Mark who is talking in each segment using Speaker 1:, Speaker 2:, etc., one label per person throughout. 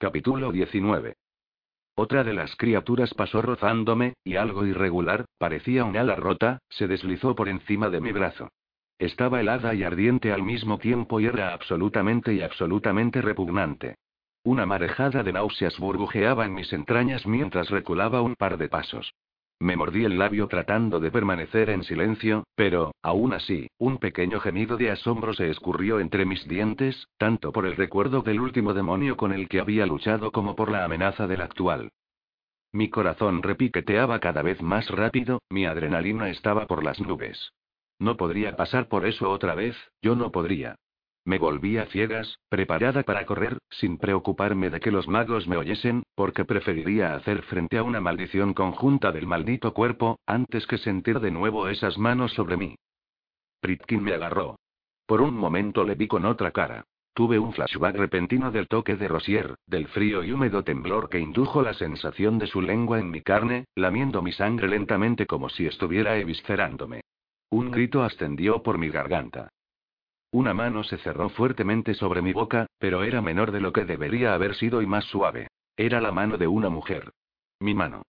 Speaker 1: Capítulo 19. Otra de las criaturas pasó rozándome, y algo irregular, parecía un ala rota, se deslizó por encima de mi brazo. Estaba helada y ardiente al mismo tiempo y era absolutamente y absolutamente repugnante. Una marejada de náuseas burbujeaba en mis entrañas mientras reculaba un par de pasos. Me mordí el labio tratando de permanecer en silencio, pero, aún así, un pequeño gemido de asombro se escurrió entre mis dientes, tanto por el recuerdo del último demonio con el que había luchado como por la amenaza del actual. Mi corazón repiqueteaba cada vez más rápido, mi adrenalina estaba por las nubes. No podría pasar por eso otra vez, yo no podría. Me volví a ciegas, preparada para correr, sin preocuparme de que los magos me oyesen, porque preferiría hacer frente a una maldición conjunta del maldito cuerpo, antes que sentir de nuevo esas manos sobre mí. Pritkin me agarró. Por un momento le vi con otra cara. Tuve un flashback repentino del toque de Rosier, del frío y húmedo temblor que indujo la sensación de su lengua en mi carne, lamiendo mi sangre lentamente como si estuviera eviscerándome. Un grito ascendió por mi garganta. Una mano se cerró fuertemente sobre mi boca, pero era menor de lo que debería haber sido y más suave. Era la mano de una mujer. Mi mano.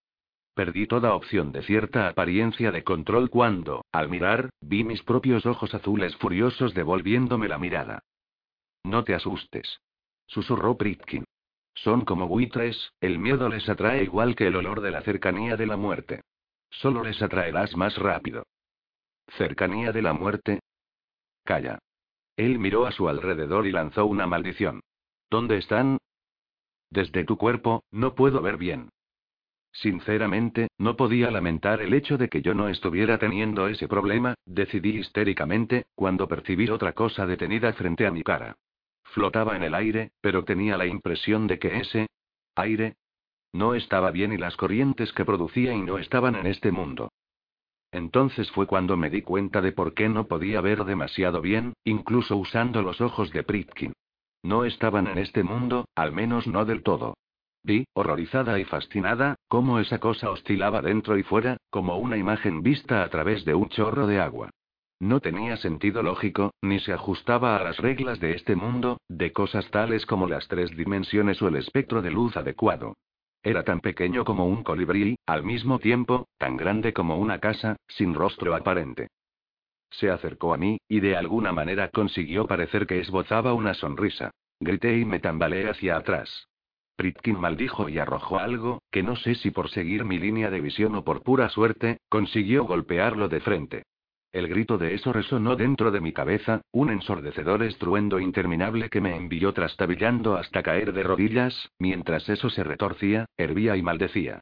Speaker 1: Perdí toda opción de cierta apariencia de control cuando, al mirar, vi mis propios ojos azules furiosos devolviéndome la mirada. No te asustes. Susurró Pritkin. Son como buitres, el miedo les atrae igual que el olor de la cercanía de la muerte. Solo les atraerás más rápido. ¿Cercanía de la muerte? Calla. Él miró a su alrededor y lanzó una maldición. ¿Dónde están? Desde tu cuerpo, no puedo ver bien. Sinceramente, no podía lamentar el hecho de que yo no estuviera teniendo ese problema, decidí histéricamente, cuando percibí otra cosa detenida frente a mi cara. Flotaba en el aire, pero tenía la impresión de que ese aire no estaba bien y las corrientes que producía y no estaban en este mundo. Entonces fue cuando me di cuenta de por qué no podía ver demasiado bien, incluso usando los ojos de Pritkin. No estaban en este mundo, al menos no del todo. Vi, horrorizada y fascinada, cómo esa cosa oscilaba dentro y fuera, como una imagen vista a través de un chorro de agua. No tenía sentido lógico, ni se ajustaba a las reglas de este mundo, de cosas tales como las tres dimensiones o el espectro de luz adecuado. Era tan pequeño como un colibrí, al mismo tiempo, tan grande como una casa, sin rostro aparente. Se acercó a mí, y de alguna manera consiguió parecer que esbozaba una sonrisa. Grité y me tambaleé hacia atrás. Pritkin maldijo y arrojó algo, que no sé si por seguir mi línea de visión o por pura suerte, consiguió golpearlo de frente. El grito de eso resonó dentro de mi cabeza, un ensordecedor estruendo interminable que me envió trastabillando hasta caer de rodillas, mientras eso se retorcía, hervía y maldecía.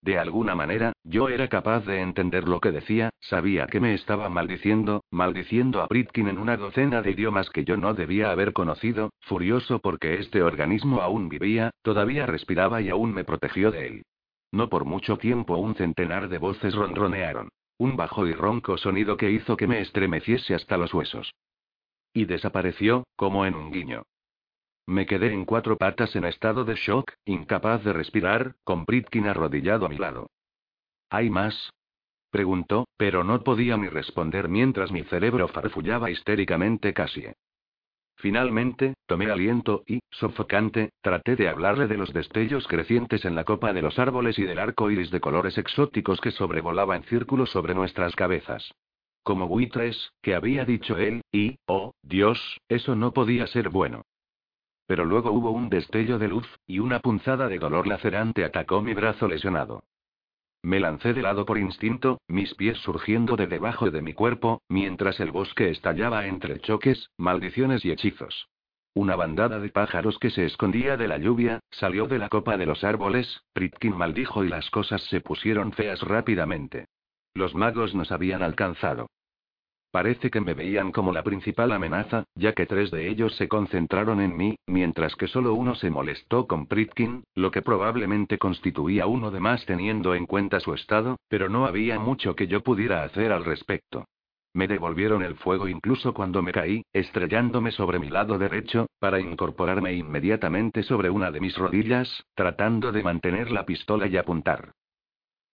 Speaker 1: De alguna manera, yo era capaz de entender lo que decía, sabía que me estaba maldiciendo, maldiciendo a Britkin en una docena de idiomas que yo no debía haber conocido, furioso porque este organismo aún vivía, todavía respiraba y aún me protegió de él. No por mucho tiempo un centenar de voces ronronearon. Un bajo y ronco sonido que hizo que me estremeciese hasta los huesos. Y desapareció, como en un guiño. Me quedé en cuatro patas en estado de shock, incapaz de respirar, con Pritkin arrodillado a mi lado. ¿Hay más? Preguntó, pero no podía ni responder mientras mi cerebro farfullaba histéricamente casi. Finalmente, tomé aliento y, sofocante, traté de hablarle de los destellos crecientes en la copa de los árboles y del arco iris de colores exóticos que sobrevolaba en círculos sobre nuestras cabezas. Como buitres, que había dicho él, y, oh, Dios, eso no podía ser bueno. Pero luego hubo un destello de luz, y una punzada de dolor lacerante atacó mi brazo lesionado. Me lancé de lado por instinto, mis pies surgiendo de debajo de mi cuerpo, mientras el bosque estallaba entre choques, maldiciones y hechizos. Una bandada de pájaros que se escondía de la lluvia, salió de la copa de los árboles, Pritkin maldijo y las cosas se pusieron feas rápidamente. Los magos nos habían alcanzado. Parece que me veían como la principal amenaza, ya que tres de ellos se concentraron en mí, mientras que solo uno se molestó con Pritkin, lo que probablemente constituía uno de más teniendo en cuenta su estado, pero no había mucho que yo pudiera hacer al respecto. Me devolvieron el fuego incluso cuando me caí, estrellándome sobre mi lado derecho, para incorporarme inmediatamente sobre una de mis rodillas, tratando de mantener la pistola y apuntar.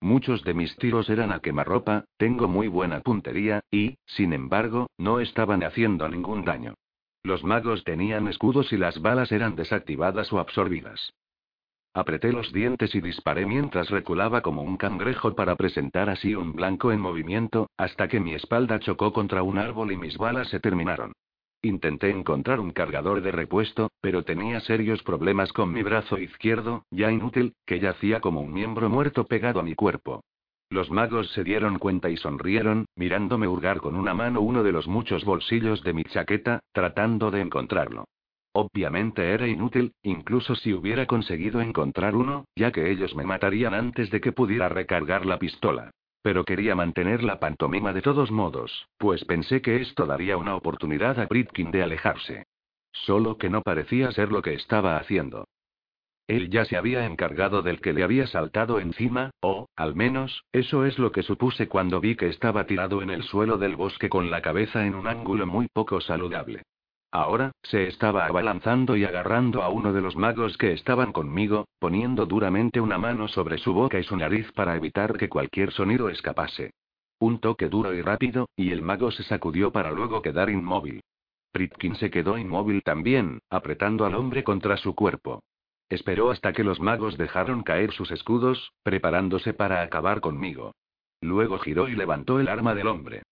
Speaker 1: Muchos de mis tiros eran a quemarropa, tengo muy buena puntería, y, sin embargo, no estaban haciendo ningún daño. Los magos tenían escudos y las balas eran desactivadas o absorbidas. Apreté los dientes y disparé mientras reculaba como un cangrejo para presentar así un blanco en movimiento, hasta que mi espalda chocó contra un árbol y mis balas se terminaron. Intenté encontrar un cargador de repuesto, pero tenía serios problemas con mi brazo izquierdo, ya inútil, que yacía como un miembro muerto pegado a mi cuerpo. Los magos se dieron cuenta y sonrieron, mirándome hurgar con una mano uno de los muchos bolsillos de mi chaqueta, tratando de encontrarlo. Obviamente era inútil, incluso si hubiera conseguido encontrar uno, ya que ellos me matarían antes de que pudiera recargar la pistola. Pero quería mantener la pantomima de todos modos, pues pensé que esto daría una oportunidad a Britkin de alejarse. Solo que no parecía ser lo que estaba haciendo. Él ya se había encargado del que le había saltado encima, o, al menos, eso es lo que supuse cuando vi que estaba tirado en el suelo del bosque con la cabeza en un ángulo muy poco saludable. Ahora, se estaba abalanzando y agarrando a uno de los magos que estaban conmigo, poniendo duramente una mano sobre su boca y su nariz para evitar que cualquier sonido escapase. Un toque duro y rápido, y el mago se sacudió para luego quedar inmóvil. Pritkin se quedó inmóvil también, apretando al hombre contra su cuerpo. Esperó hasta que los magos dejaron caer sus escudos, preparándose para acabar conmigo. Luego giró y levantó el arma del hombre.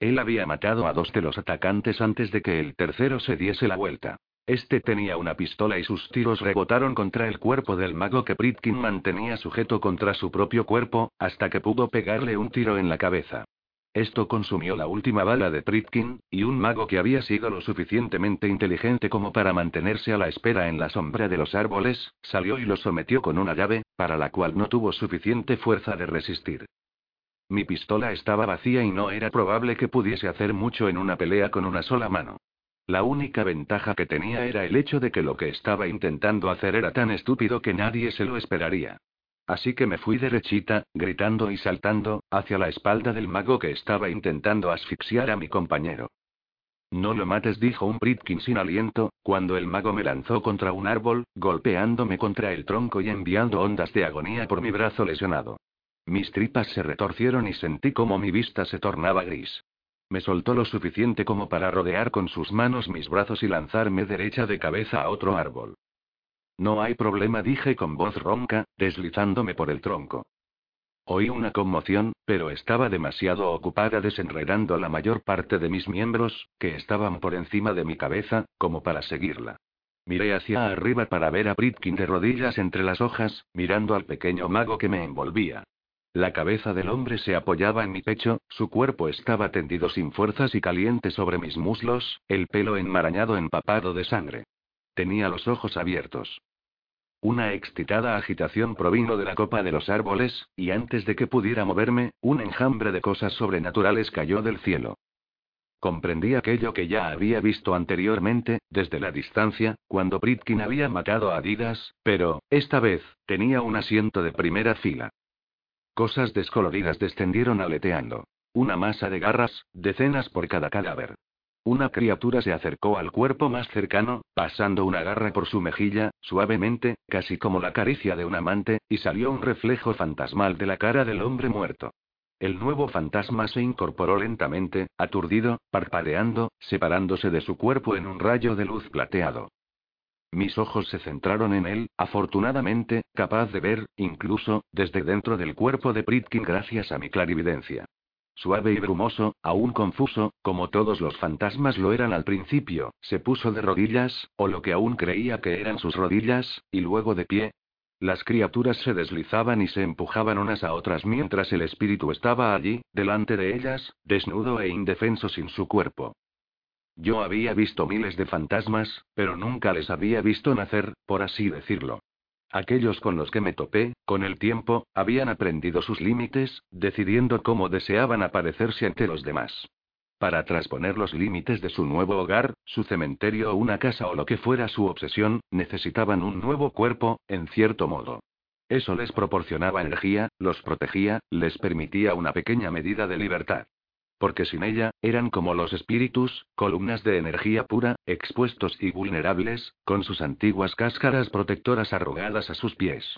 Speaker 1: Él había matado a dos de los atacantes antes de que el tercero se diese la vuelta. Este tenía una pistola y sus tiros rebotaron contra el cuerpo del mago que Pritkin mantenía sujeto contra su propio cuerpo, hasta que pudo pegarle un tiro en la cabeza. Esto consumió la última bala de Pritkin, y un mago que había sido lo suficientemente inteligente como para mantenerse a la espera en la sombra de los árboles, salió y lo sometió con una llave, para la cual no tuvo suficiente fuerza de resistir. Mi pistola estaba vacía y no era probable que pudiese hacer mucho en una pelea con una sola mano. La única ventaja que tenía era el hecho de que lo que estaba intentando hacer era tan estúpido que nadie se lo esperaría. Así que me fui derechita, gritando y saltando, hacia la espalda del mago que estaba intentando asfixiar a mi compañero. No lo mates, dijo un Pritkin sin aliento, cuando el mago me lanzó contra un árbol, golpeándome contra el tronco y enviando ondas de agonía por mi brazo lesionado. Mis tripas se retorcieron y sentí como mi vista se tornaba gris. Me soltó lo suficiente como para rodear con sus manos mis brazos y lanzarme derecha de cabeza a otro árbol. No hay problema, dije con voz ronca, deslizándome por el tronco. Oí una conmoción, pero estaba demasiado ocupada desenredando la mayor parte de mis miembros, que estaban por encima de mi cabeza, como para seguirla. Miré hacia arriba para ver a Britkin de rodillas entre las hojas, mirando al pequeño mago que me envolvía. La cabeza del hombre se apoyaba en mi pecho, su cuerpo estaba tendido sin fuerzas y caliente sobre mis muslos, el pelo enmarañado empapado de sangre. Tenía los ojos abiertos. Una excitada agitación provino de la copa de los árboles, y antes de que pudiera moverme, un enjambre de cosas sobrenaturales cayó del cielo. Comprendí aquello que ya había visto anteriormente, desde la distancia, cuando Pritkin había matado a Didas, pero, esta vez, tenía un asiento de primera fila. Cosas descoloridas descendieron aleteando. Una masa de garras, decenas por cada cadáver. Una criatura se acercó al cuerpo más cercano, pasando una garra por su mejilla, suavemente, casi como la caricia de un amante, y salió un reflejo fantasmal de la cara del hombre muerto. El nuevo fantasma se incorporó lentamente, aturdido, parpadeando, separándose de su cuerpo en un rayo de luz plateado. Mis ojos se centraron en él, afortunadamente, capaz de ver, incluso, desde dentro del cuerpo de Pritkin gracias a mi clarividencia. Suave y brumoso, aún confuso, como todos los fantasmas lo eran al principio, se puso de rodillas, o lo que aún creía que eran sus rodillas, y luego de pie. Las criaturas se deslizaban y se empujaban unas a otras mientras el espíritu estaba allí, delante de ellas, desnudo e indefenso sin su cuerpo. Yo había visto miles de fantasmas, pero nunca les había visto nacer, por así decirlo. Aquellos con los que me topé, con el tiempo, habían aprendido sus límites, decidiendo cómo deseaban aparecerse ante los demás. Para trasponer los límites de su nuevo hogar, su cementerio o una casa o lo que fuera su obsesión, necesitaban un nuevo cuerpo, en cierto modo. Eso les proporcionaba energía, los protegía, les permitía una pequeña medida de libertad porque sin ella, eran como los espíritus, columnas de energía pura, expuestos y vulnerables, con sus antiguas cáscaras protectoras arrugadas a sus pies.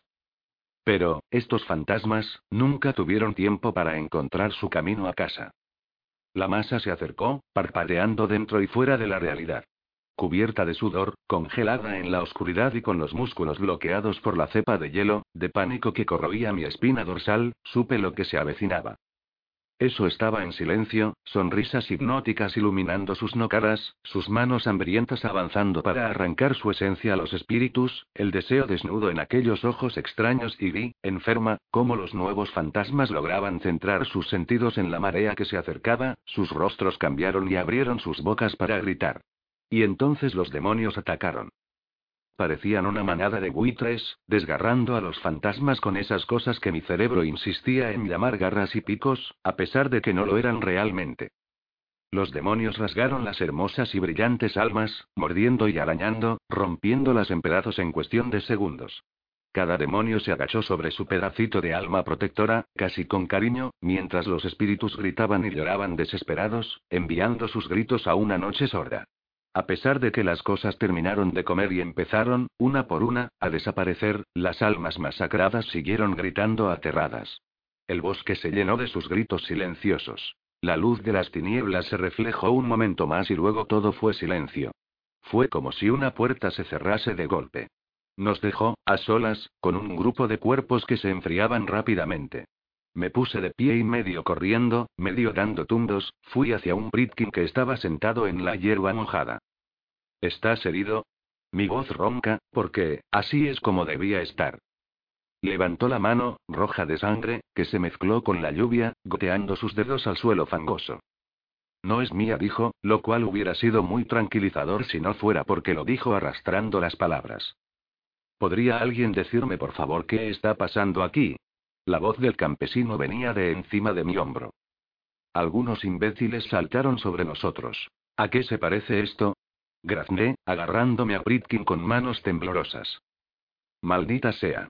Speaker 1: Pero, estos fantasmas, nunca tuvieron tiempo para encontrar su camino a casa. La masa se acercó, parpadeando dentro y fuera de la realidad. cubierta de sudor, congelada en la oscuridad y con los músculos bloqueados por la cepa de hielo, de pánico que corroía mi espina dorsal, supe lo que se avecinaba. Eso estaba en silencio, sonrisas hipnóticas iluminando sus nocaras, sus manos hambrientas avanzando para arrancar su esencia a los espíritus, el deseo desnudo en aquellos ojos extraños y vi, enferma, cómo los nuevos fantasmas lograban centrar sus sentidos en la marea que se acercaba, sus rostros cambiaron y abrieron sus bocas para gritar. Y entonces los demonios atacaron. Parecían una manada de buitres, desgarrando a los fantasmas con esas cosas que mi cerebro insistía en llamar garras y picos, a pesar de que no lo eran realmente. Los demonios rasgaron las hermosas y brillantes almas, mordiendo y arañando, rompiéndolas en pedazos en cuestión de segundos. Cada demonio se agachó sobre su pedacito de alma protectora, casi con cariño, mientras los espíritus gritaban y lloraban desesperados, enviando sus gritos a una noche sorda. A pesar de que las cosas terminaron de comer y empezaron, una por una, a desaparecer, las almas masacradas siguieron gritando aterradas. El bosque se llenó de sus gritos silenciosos. La luz de las tinieblas se reflejó un momento más y luego todo fue silencio. Fue como si una puerta se cerrase de golpe. Nos dejó, a solas, con un grupo de cuerpos que se enfriaban rápidamente. Me puse de pie y medio corriendo, medio dando tumbos, fui hacia un Pritkin que estaba sentado en la hierba mojada. ¿Estás herido? Mi voz ronca, porque, así es como debía estar. Levantó la mano, roja de sangre, que se mezcló con la lluvia, goteando sus dedos al suelo fangoso. No es mía, dijo, lo cual hubiera sido muy tranquilizador si no fuera porque lo dijo arrastrando las palabras. ¿Podría alguien decirme por favor qué está pasando aquí? La voz del campesino venía de encima de mi hombro. Algunos imbéciles saltaron sobre nosotros. ¿A qué se parece esto? Grazné, agarrándome a Britkin con manos temblorosas. Maldita sea.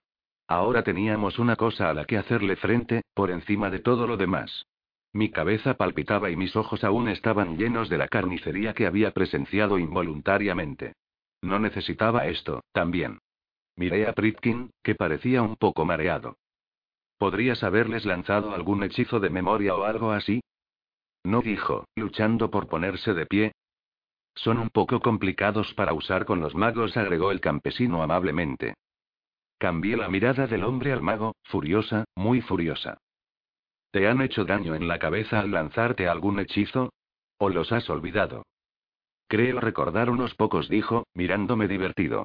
Speaker 1: Ahora teníamos una cosa a la que hacerle frente, por encima de todo lo demás. Mi cabeza palpitaba y mis ojos aún estaban llenos de la carnicería que había presenciado involuntariamente. No necesitaba esto, también. Miré a Pritkin, que parecía un poco mareado. ¿Podrías haberles lanzado algún hechizo de memoria o algo así? No dijo, luchando por ponerse de pie. Son un poco complicados para usar con los magos, agregó el campesino amablemente. Cambié la mirada del hombre al mago, furiosa, muy furiosa. ¿Te han hecho daño en la cabeza al lanzarte algún hechizo? ¿O los has olvidado? Creo recordar unos pocos, dijo, mirándome divertido.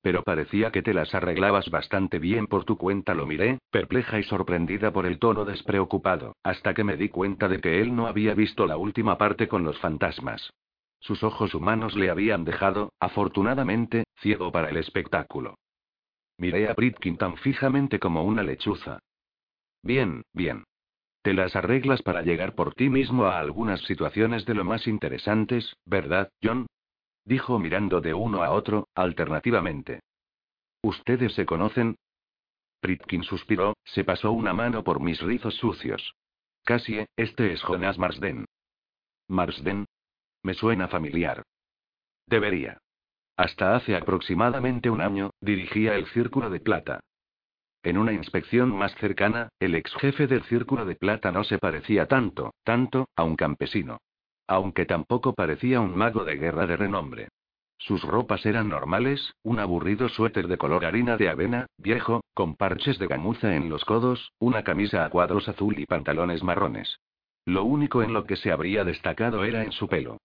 Speaker 1: Pero parecía que te las arreglabas bastante bien por tu cuenta. Lo miré, perpleja y sorprendida por el tono despreocupado, hasta que me di cuenta de que él no había visto la última parte con los fantasmas. Sus ojos humanos le habían dejado, afortunadamente, ciego para el espectáculo. Miré a Britkin tan fijamente como una lechuza. Bien, bien. Te las arreglas para llegar por ti mismo a algunas situaciones de lo más interesantes, ¿verdad, John? dijo mirando de uno a otro, alternativamente. ¿Ustedes se conocen? Pritkin suspiró, se pasó una mano por mis rizos sucios. Casi, este es Jonas Marsden. ¿Marsden? Me suena familiar. Debería. Hasta hace aproximadamente un año, dirigía el Círculo de Plata. En una inspección más cercana, el ex jefe del Círculo de Plata no se parecía tanto, tanto, a un campesino. Aunque tampoco parecía un mago de guerra de renombre. Sus ropas eran normales, un aburrido suéter de color harina de avena, viejo, con parches de gamuza en los codos, una camisa a cuadros azul y pantalones marrones. Lo único en lo que se habría destacado era en su pelo.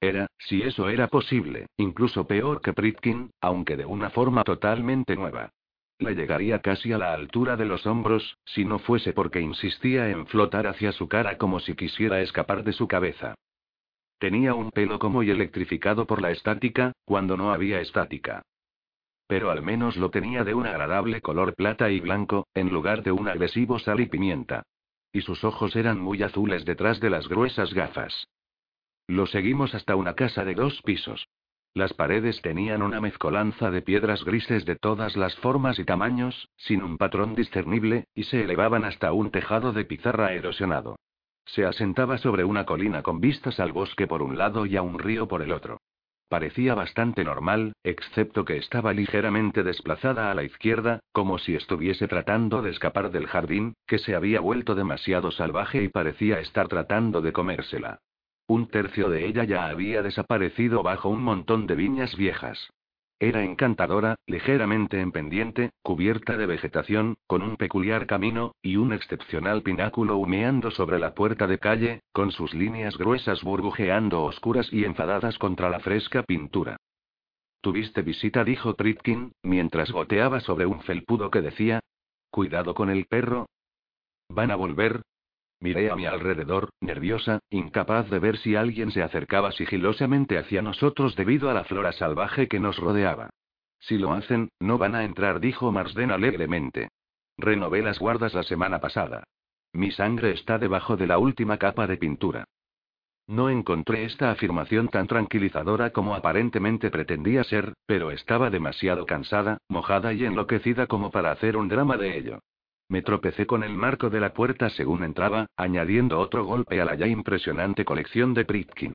Speaker 1: Era, si eso era posible, incluso peor que Pritkin, aunque de una forma totalmente nueva. Le llegaría casi a la altura de los hombros, si no fuese porque insistía en flotar hacia su cara como si quisiera escapar de su cabeza. Tenía un pelo como y electrificado por la estática, cuando no había estática. Pero al menos lo tenía de un agradable color plata y blanco, en lugar de un agresivo sal y pimienta. Y sus ojos eran muy azules detrás de las gruesas gafas. Lo seguimos hasta una casa de dos pisos. Las paredes tenían una mezcolanza de piedras grises de todas las formas y tamaños, sin un patrón discernible, y se elevaban hasta un tejado de pizarra erosionado. Se asentaba sobre una colina con vistas al bosque por un lado y a un río por el otro. Parecía bastante normal, excepto que estaba ligeramente desplazada a la izquierda, como si estuviese tratando de escapar del jardín, que se había vuelto demasiado salvaje y parecía estar tratando de comérsela. Un tercio de ella ya había desaparecido bajo un montón de viñas viejas. Era encantadora, ligeramente en pendiente, cubierta de vegetación, con un peculiar camino, y un excepcional pináculo humeando sobre la puerta de calle, con sus líneas gruesas burbujeando oscuras y enfadadas contra la fresca pintura. Tuviste visita, dijo Tritkin, mientras goteaba sobre un felpudo que decía: Cuidado con el perro. ¿Van a volver? Miré a mi alrededor, nerviosa, incapaz de ver si alguien se acercaba sigilosamente hacia nosotros debido a la flora salvaje que nos rodeaba. Si lo hacen, no van a entrar, dijo Marsden alegremente. Renové las guardas la semana pasada. Mi sangre está debajo de la última capa de pintura. No encontré esta afirmación tan tranquilizadora como aparentemente pretendía ser, pero estaba demasiado cansada, mojada y enloquecida como para hacer un drama de ello. Me tropecé con el marco de la puerta según entraba, añadiendo otro golpe a la ya impresionante colección de Pritkin.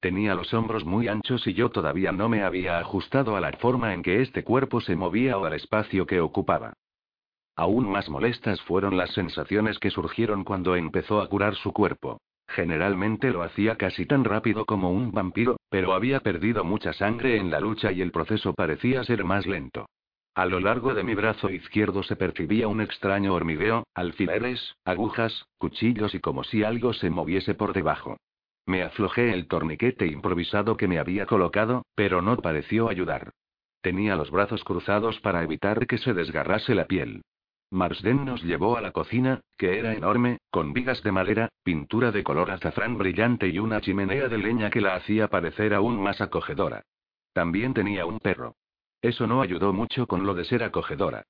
Speaker 1: Tenía los hombros muy anchos y yo todavía no me había ajustado a la forma en que este cuerpo se movía o al espacio que ocupaba. Aún más molestas fueron las sensaciones que surgieron cuando empezó a curar su cuerpo. Generalmente lo hacía casi tan rápido como un vampiro, pero había perdido mucha sangre en la lucha y el proceso parecía ser más lento. A lo largo de mi brazo izquierdo se percibía un extraño hormigueo, alfileres, agujas, cuchillos y como si algo se moviese por debajo. Me aflojé el torniquete improvisado que me había colocado, pero no pareció ayudar. Tenía los brazos cruzados para evitar que se desgarrase la piel. Marsden nos llevó a la cocina, que era enorme, con vigas de madera, pintura de color azafrán brillante y una chimenea de leña que la hacía parecer aún más acogedora. También tenía un perro. Eso no ayudó mucho con lo de ser acogedora.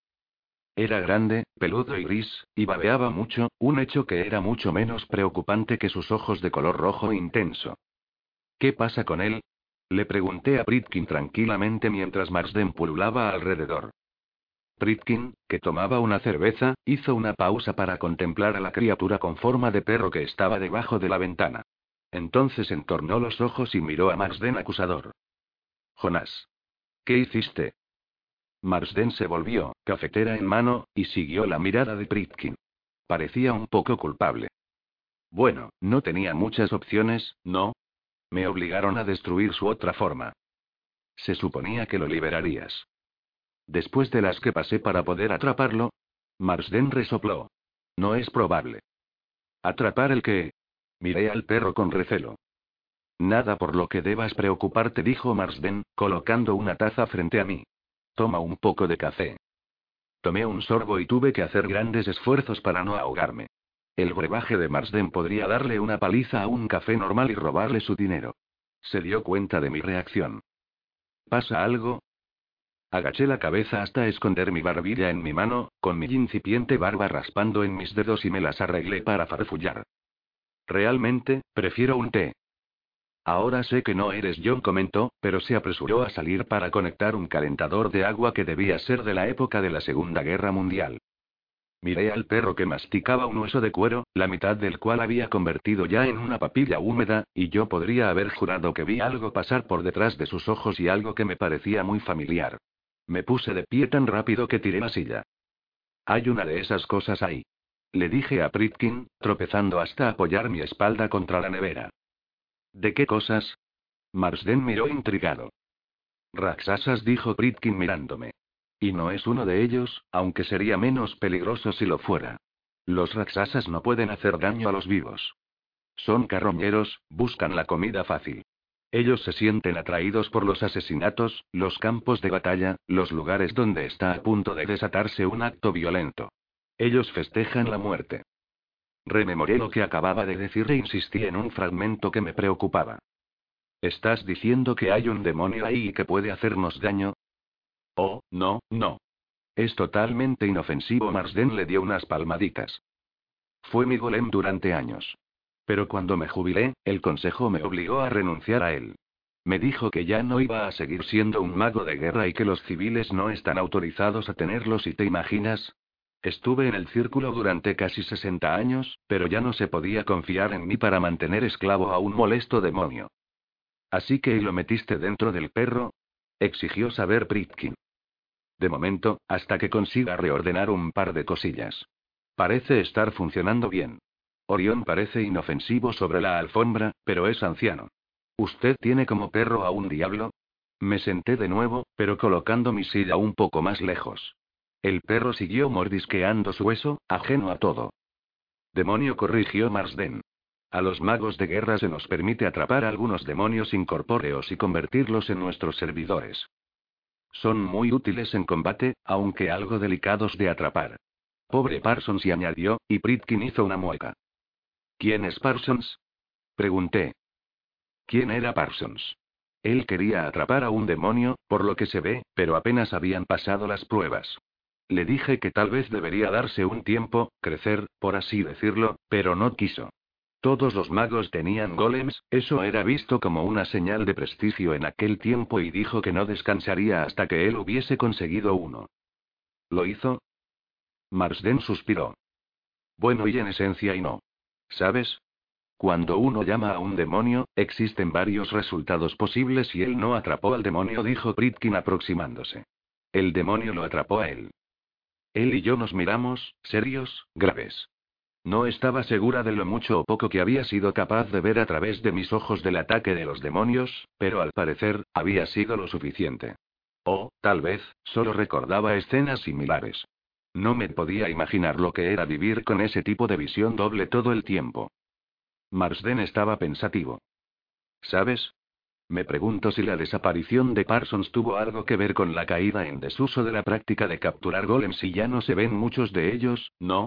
Speaker 1: Era grande, peludo y gris, y babeaba mucho, un hecho que era mucho menos preocupante que sus ojos de color rojo intenso. ¿Qué pasa con él? Le pregunté a Pritkin tranquilamente mientras Marsden pululaba alrededor. Pritkin, que tomaba una cerveza, hizo una pausa para contemplar a la criatura con forma de perro que estaba debajo de la ventana. Entonces entornó los ojos y miró a Marsden acusador. Jonás. ¿Qué hiciste? Marsden se volvió, cafetera en mano, y siguió la mirada de Pritkin. Parecía un poco culpable. Bueno, no tenía muchas opciones, ¿no? Me obligaron a destruir su otra forma. Se suponía que lo liberarías. Después de las que pasé para poder atraparlo. Marsden resopló. No es probable. ¿Atrapar el qué? Miré al perro con recelo. Nada por lo que debas preocuparte, dijo Marsden, colocando una taza frente a mí. Toma un poco de café. Tomé un sorbo y tuve que hacer grandes esfuerzos para no ahogarme. El brebaje de Marsden podría darle una paliza a un café normal y robarle su dinero. Se dio cuenta de mi reacción. ¿Pasa algo? Agaché la cabeza hasta esconder mi barbilla en mi mano, con mi incipiente barba raspando en mis dedos y me las arreglé para farfullar. Realmente, prefiero un té. Ahora sé que no eres John, comentó, pero se apresuró a salir para conectar un calentador de agua que debía ser de la época de la Segunda Guerra Mundial. Miré al perro que masticaba un hueso de cuero, la mitad del cual había convertido ya en una papilla húmeda, y yo podría haber jurado que vi algo pasar por detrás de sus ojos y algo que me parecía muy familiar. Me puse de pie tan rápido que tiré la silla. Hay una de esas cosas ahí. Le dije a Pritkin, tropezando hasta apoyar mi espalda contra la nevera. ¿De qué cosas? Marsden miró intrigado. Raxasas dijo Pritkin mirándome. Y no es uno de ellos, aunque sería menos peligroso si lo fuera. Los Raxasas no pueden hacer daño a los vivos. Son carroñeros, buscan la comida fácil. Ellos se sienten atraídos por los asesinatos, los campos de batalla, los lugares donde está a punto de desatarse un acto violento. Ellos festejan la muerte. Rememoré lo que acababa de decir e insistí en un fragmento que me preocupaba. ¿Estás diciendo que hay un demonio ahí y que puede hacernos daño? Oh, no, no. Es totalmente inofensivo. Marsden le dio unas palmaditas. Fue mi golem durante años. Pero cuando me jubilé, el consejo me obligó a renunciar a él. Me dijo que ya no iba a seguir siendo un mago de guerra y que los civiles no están autorizados a tenerlos y te imaginas, Estuve en el círculo durante casi 60 años, pero ya no se podía confiar en mí para mantener esclavo a un molesto demonio. Así que lo metiste dentro del perro? exigió saber Pritkin. De momento, hasta que consiga reordenar un par de cosillas. Parece estar funcionando bien. Orión parece inofensivo sobre la alfombra, pero es anciano. ¿Usted tiene como perro a un diablo? Me senté de nuevo, pero colocando mi silla un poco más lejos. El perro siguió mordisqueando su hueso, ajeno a todo. Demonio corrigió Marsden. A los magos de guerra se nos permite atrapar algunos demonios incorpóreos y convertirlos en nuestros servidores. Son muy útiles en combate, aunque algo delicados de atrapar. Pobre Parsons y añadió, y Pritkin hizo una mueca. ¿Quién es Parsons? Pregunté. ¿Quién era Parsons? Él quería atrapar a un demonio, por lo que se ve, pero apenas habían pasado las pruebas. Le dije que tal vez debería darse un tiempo, crecer, por así decirlo, pero no quiso. Todos los magos tenían golems, eso era visto como una señal de prestigio en aquel tiempo y dijo que no descansaría hasta que él hubiese conseguido uno. ¿Lo hizo? Marsden suspiró. Bueno y en esencia y no. ¿Sabes? Cuando uno llama a un demonio, existen varios resultados posibles y él no atrapó al demonio, dijo Pritkin aproximándose. El demonio lo atrapó a él. Él y yo nos miramos, serios, graves. No estaba segura de lo mucho o poco que había sido capaz de ver a través de mis ojos del ataque de los demonios, pero al parecer, había sido lo suficiente. O, tal vez, solo recordaba escenas similares. No me podía imaginar lo que era vivir con ese tipo de visión doble todo el tiempo. Marsden estaba pensativo. ¿Sabes? Me pregunto si la desaparición de Parsons tuvo algo que ver con la caída en desuso de la práctica de capturar golems y ya no se ven muchos de ellos, ¿no?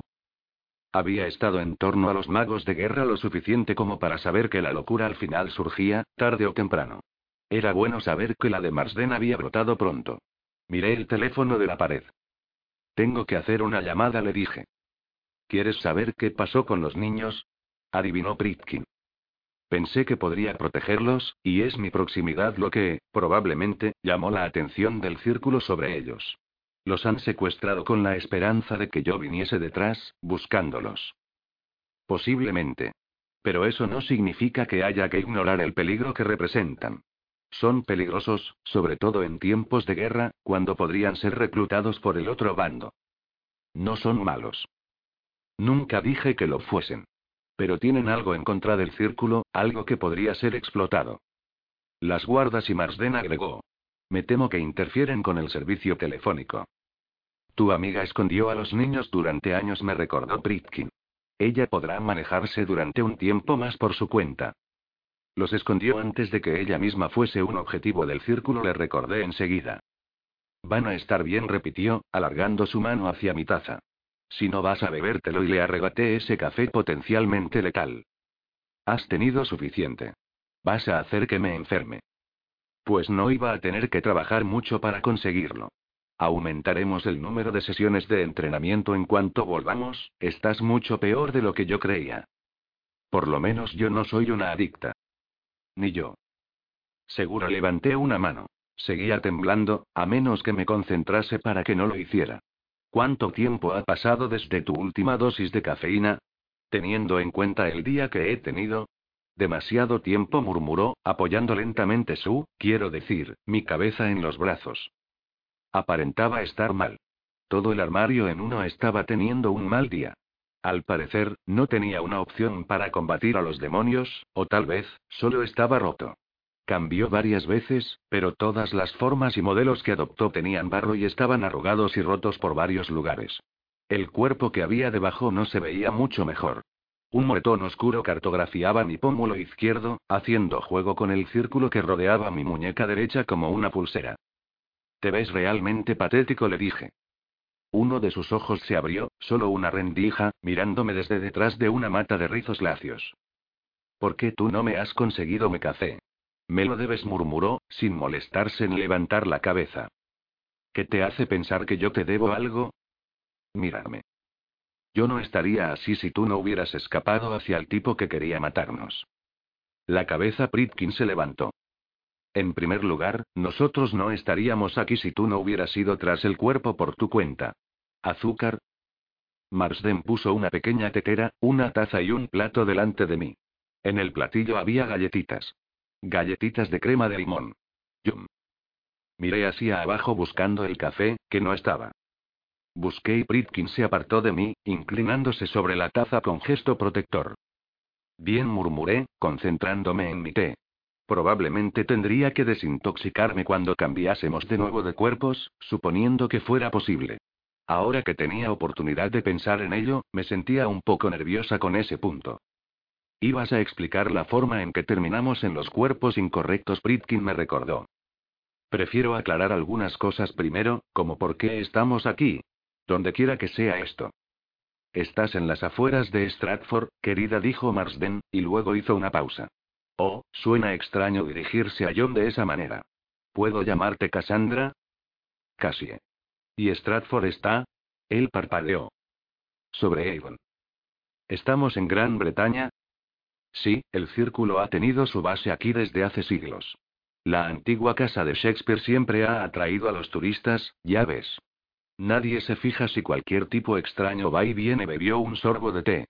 Speaker 1: Había estado en torno a los magos de guerra lo suficiente como para saber que la locura al final surgía, tarde o temprano. Era bueno saber que la de Marsden había brotado pronto. Miré el teléfono de la pared. Tengo que hacer una llamada, le dije. ¿Quieres saber qué pasó con los niños? Adivinó Pritkin. Pensé que podría protegerlos, y es mi proximidad lo que, probablemente, llamó la atención del círculo sobre ellos. Los han secuestrado con la esperanza de que yo viniese detrás, buscándolos. Posiblemente. Pero eso no significa que haya que ignorar el peligro que representan. Son peligrosos, sobre todo en tiempos de guerra, cuando podrían ser reclutados por el otro bando. No son malos. Nunca dije que lo fuesen. Pero tienen algo en contra del círculo, algo que podría ser explotado. Las guardas y Marsden agregó. Me temo que interfieren con el servicio telefónico. Tu amiga escondió a los niños durante años, me recordó Pritkin. Ella podrá manejarse durante un tiempo más por su cuenta. Los escondió antes de que ella misma fuese un objetivo del círculo, le recordé enseguida. Van a estar bien, repitió, alargando su mano hacia mi taza. Si no vas a bebértelo y le arrebaté ese café potencialmente letal. Has tenido suficiente. Vas a hacer que me enferme. Pues no iba a tener que trabajar mucho para conseguirlo. Aumentaremos el número de sesiones de entrenamiento en cuanto volvamos, estás mucho peor de lo que yo creía. Por lo menos yo no soy una adicta. Ni yo. Seguro levanté una mano. Seguía temblando, a menos que me concentrase para que no lo hiciera. ¿Cuánto tiempo ha pasado desde tu última dosis de cafeína? Teniendo en cuenta el día que he tenido. Demasiado tiempo murmuró, apoyando lentamente su, quiero decir, mi cabeza en los brazos. Aparentaba estar mal. Todo el armario en uno estaba teniendo un mal día. Al parecer, no tenía una opción para combatir a los demonios, o tal vez, solo estaba roto. Cambió varias veces, pero todas las formas y modelos que adoptó tenían barro y estaban arrugados y rotos por varios lugares. El cuerpo que había debajo no se veía mucho mejor. Un moretón oscuro cartografiaba mi pómulo izquierdo, haciendo juego con el círculo que rodeaba mi muñeca derecha como una pulsera. Te ves realmente patético, le dije. Uno de sus ojos se abrió, solo una rendija, mirándome desde detrás de una mata de rizos lacios. ¿Por qué tú no me has conseguido mi café? Me lo debes, murmuró, sin molestarse en levantar la cabeza. ¿Qué te hace pensar que yo te debo algo? Mírame. Yo no estaría así si tú no hubieras escapado hacia el tipo que quería matarnos. La cabeza Pritkin se levantó. En primer lugar, nosotros no estaríamos aquí si tú no hubieras ido tras el cuerpo por tu cuenta. ¿Azúcar? Marsden puso una pequeña tetera, una taza y un plato delante de mí. En el platillo había galletitas. Galletitas de crema de limón. Yum. Miré hacia abajo buscando el café, que no estaba. Busqué y Pritkin se apartó de mí, inclinándose sobre la taza con gesto protector. Bien murmuré, concentrándome en mi té. Probablemente tendría que desintoxicarme cuando cambiásemos de nuevo de cuerpos, suponiendo que fuera posible. Ahora que tenía oportunidad de pensar en ello, me sentía un poco nerviosa con ese punto. Ibas a explicar la forma en que terminamos en los cuerpos incorrectos, Pritkin me recordó. Prefiero aclarar algunas cosas primero, como por qué estamos aquí. Donde quiera que sea esto. Estás en las afueras de Stratford, querida, dijo Marsden, y luego hizo una pausa. Oh, suena extraño dirigirse a John de esa manera. ¿Puedo llamarte Cassandra? Cassie. ¿Y Stratford está? Él parpadeó. Sobre Avon. ¿Estamos en Gran Bretaña? Sí, el círculo ha tenido su base aquí desde hace siglos. La antigua casa de Shakespeare siempre ha atraído a los turistas, ya ves. Nadie se fija si cualquier tipo extraño va y viene bebió un sorbo de té.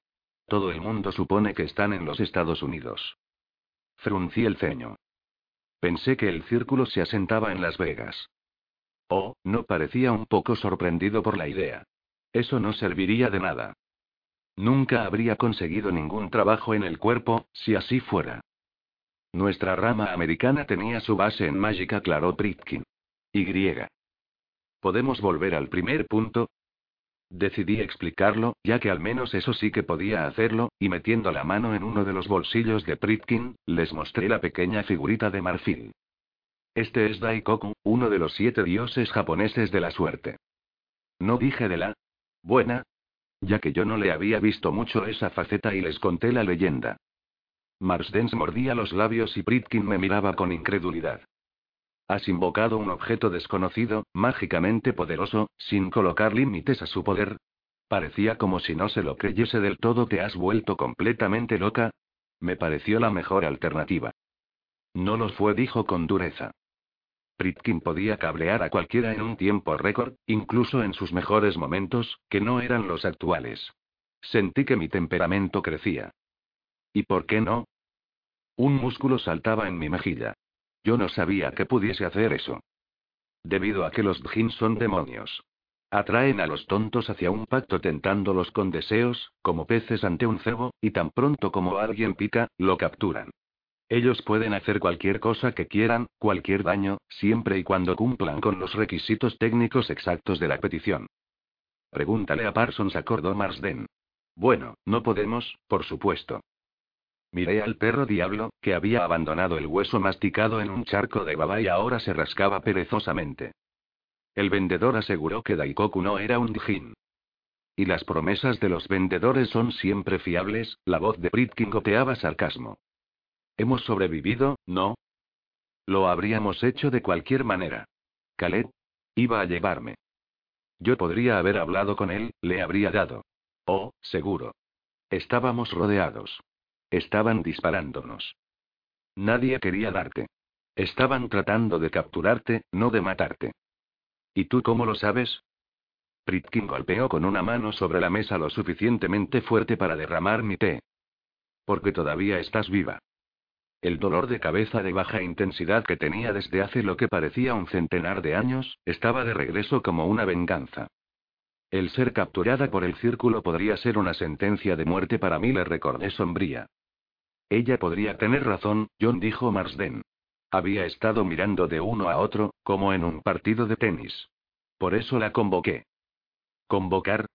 Speaker 1: Todo el mundo supone que están en los Estados Unidos. Fruncí el ceño. Pensé que el círculo se asentaba en Las Vegas. Oh, no parecía un poco sorprendido por la idea. Eso no serviría de nada. Nunca habría conseguido ningún trabajo en el cuerpo, si así fuera. Nuestra rama americana tenía su base en Magic, aclaró Pritkin. Y. ¿Podemos volver al primer punto? Decidí explicarlo, ya que al menos eso sí que podía hacerlo, y metiendo la mano en uno de los bolsillos de Pritkin, les mostré la pequeña figurita de marfil. Este es Daikoku, uno de los siete dioses japoneses de la suerte. No dije de la buena, ya que yo no le había visto mucho esa faceta y les conté la leyenda. Marsdens mordía los labios y Pritkin me miraba con incredulidad. Has invocado un objeto desconocido, mágicamente poderoso, sin colocar límites a su poder. Parecía como si no se lo creyese del todo. ¿Te has vuelto completamente loca? Me pareció la mejor alternativa. No lo fue, dijo con dureza. Pritkin podía cablear a cualquiera en un tiempo récord, incluso en sus mejores momentos, que no eran los actuales. Sentí que mi temperamento crecía. ¿Y por qué no? Un músculo saltaba en mi mejilla. Yo no sabía que pudiese hacer eso. Debido a que los djins son demonios. Atraen a los tontos hacia un pacto tentándolos con deseos, como peces ante un cebo, y tan pronto como alguien pica, lo capturan. Ellos pueden hacer cualquier cosa que quieran, cualquier daño, siempre y cuando cumplan con los requisitos técnicos exactos de la petición. Pregúntale a Parsons, acordó Marsden. Bueno, no podemos, por supuesto. Miré al perro diablo, que había abandonado el hueso masticado en un charco de baba y ahora se rascaba perezosamente. El vendedor aseguró que Daikoku no era un Dijin. Y las promesas de los vendedores son siempre fiables, la voz de Pritkin goteaba sarcasmo. Hemos sobrevivido, ¿no? Lo habríamos hecho de cualquier manera. Khaled iba a llevarme. Yo podría haber hablado con él, le habría dado. Oh, seguro. Estábamos rodeados. Estaban disparándonos. Nadie quería darte. Estaban tratando de capturarte, no de matarte. ¿Y tú cómo lo sabes? Pritkin golpeó con una mano sobre la mesa lo suficientemente fuerte para derramar mi té. Porque todavía estás viva. El dolor de cabeza de baja intensidad que tenía desde hace lo que parecía un centenar de años, estaba de regreso como una venganza. El ser capturada por el círculo podría ser una sentencia de muerte para mí, le recordé sombría. Ella podría tener razón, John dijo Marsden. Había estado mirando de uno a otro, como en un partido de tenis. Por eso la convoqué. ¿Convocar?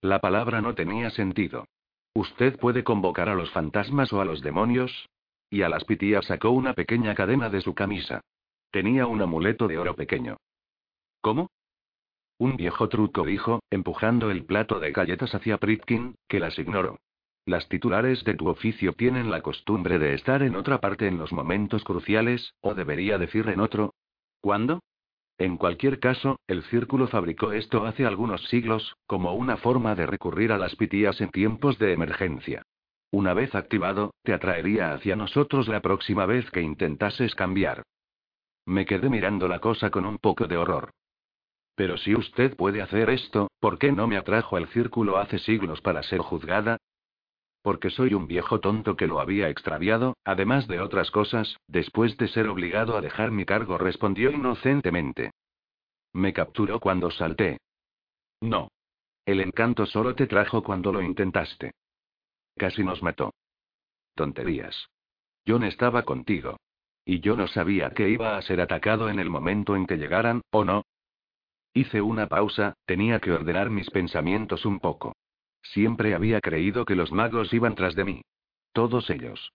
Speaker 1: La palabra no tenía sentido. ¿Usted puede convocar a los fantasmas o a los demonios? Y a las pitías sacó una pequeña cadena de su camisa. Tenía un amuleto de oro pequeño. ¿Cómo? Un viejo truco dijo, empujando el plato de galletas hacia Pritkin, que las ignoró. Las titulares de tu oficio tienen la costumbre de estar en otra parte en los momentos cruciales, o debería decir en otro. ¿Cuándo? En cualquier caso, el círculo fabricó esto hace algunos siglos, como una forma de recurrir a las pitías en tiempos de emergencia. Una vez activado, te atraería hacia nosotros la próxima vez que intentases cambiar. Me quedé mirando la cosa con un poco de horror. Pero si usted puede hacer esto, ¿por qué no me atrajo al círculo hace siglos para ser juzgada? Porque soy un viejo tonto que lo había extraviado, además de otras cosas, después de ser obligado a dejar mi cargo, respondió inocentemente. Me capturó cuando salté. No. El encanto solo te trajo cuando lo intentaste. Casi nos mató. Tonterías. John estaba contigo. Y yo no sabía que iba a ser atacado en el momento en que llegaran, ¿o no? Hice una pausa, tenía que ordenar mis pensamientos un poco. Siempre había creído que los magos iban tras de mí. Todos ellos.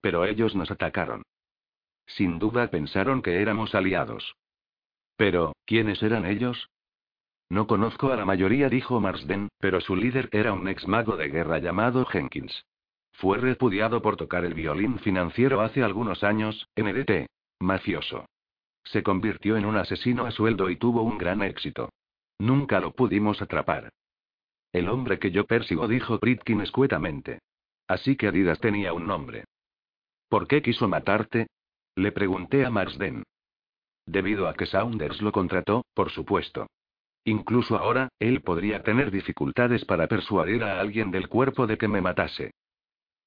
Speaker 1: Pero ellos nos atacaron. Sin duda pensaron que éramos aliados. Pero, ¿quiénes eran ellos? No conozco a la mayoría, dijo Marsden, pero su líder era un ex mago de guerra llamado Jenkins. Fue repudiado por tocar el violín financiero hace algunos años, NDT. Mafioso. Se convirtió en un asesino a sueldo y tuvo un gran éxito. Nunca lo pudimos atrapar. El hombre que yo persigo, dijo Pritkin escuetamente. Así que Adidas tenía un nombre. ¿Por qué quiso matarte? Le pregunté a Marsden. Debido a que Saunders lo contrató, por supuesto. Incluso ahora, él podría tener dificultades para persuadir a alguien del cuerpo de que me matase.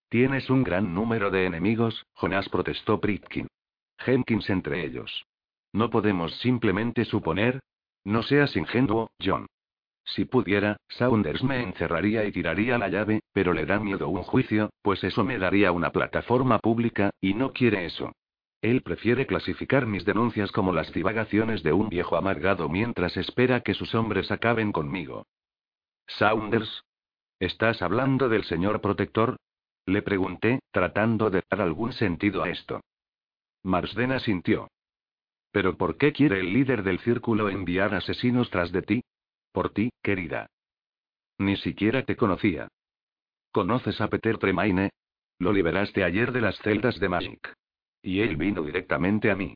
Speaker 1: Tienes un gran número de enemigos, Jonas protestó Pritkin. Jenkins entre ellos. No podemos simplemente suponer. No seas ingenuo, John. Si pudiera, Saunders me encerraría y tiraría la llave, pero le da miedo un juicio, pues eso me daría una plataforma pública, y no quiere eso. Él prefiere clasificar mis denuncias como las divagaciones de un viejo amargado mientras espera que sus hombres acaben conmigo. Saunders. ¿Estás hablando del señor protector? Le pregunté, tratando de dar algún sentido a esto. Marsden asintió. ¿Pero por qué quiere el líder del círculo enviar asesinos tras de ti? Por ti, querida. Ni siquiera te conocía. ¿Conoces a Peter Tremaine? Lo liberaste ayer de las celdas de Magic. Y él vino directamente a mí.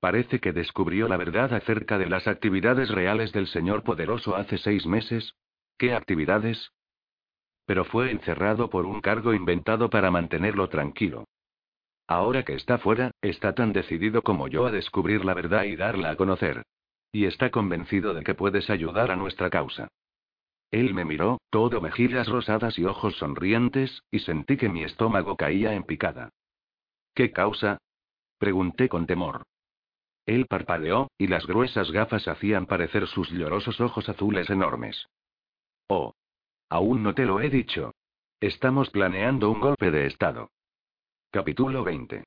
Speaker 1: Parece que descubrió la verdad acerca de las actividades reales del Señor Poderoso hace seis meses. ¿Qué actividades? Pero fue encerrado por un cargo inventado para mantenerlo tranquilo. Ahora que está fuera, está tan decidido como yo a descubrir la verdad y darla a conocer. Y está convencido de que puedes ayudar a nuestra causa. Él me miró, todo mejillas rosadas y ojos sonrientes, y sentí que mi estómago caía en picada. ¿Qué causa? Pregunté con temor. Él parpadeó, y las gruesas gafas hacían parecer sus llorosos ojos azules enormes. Oh. Aún no te lo he dicho. Estamos planeando un golpe de Estado. Capítulo 20.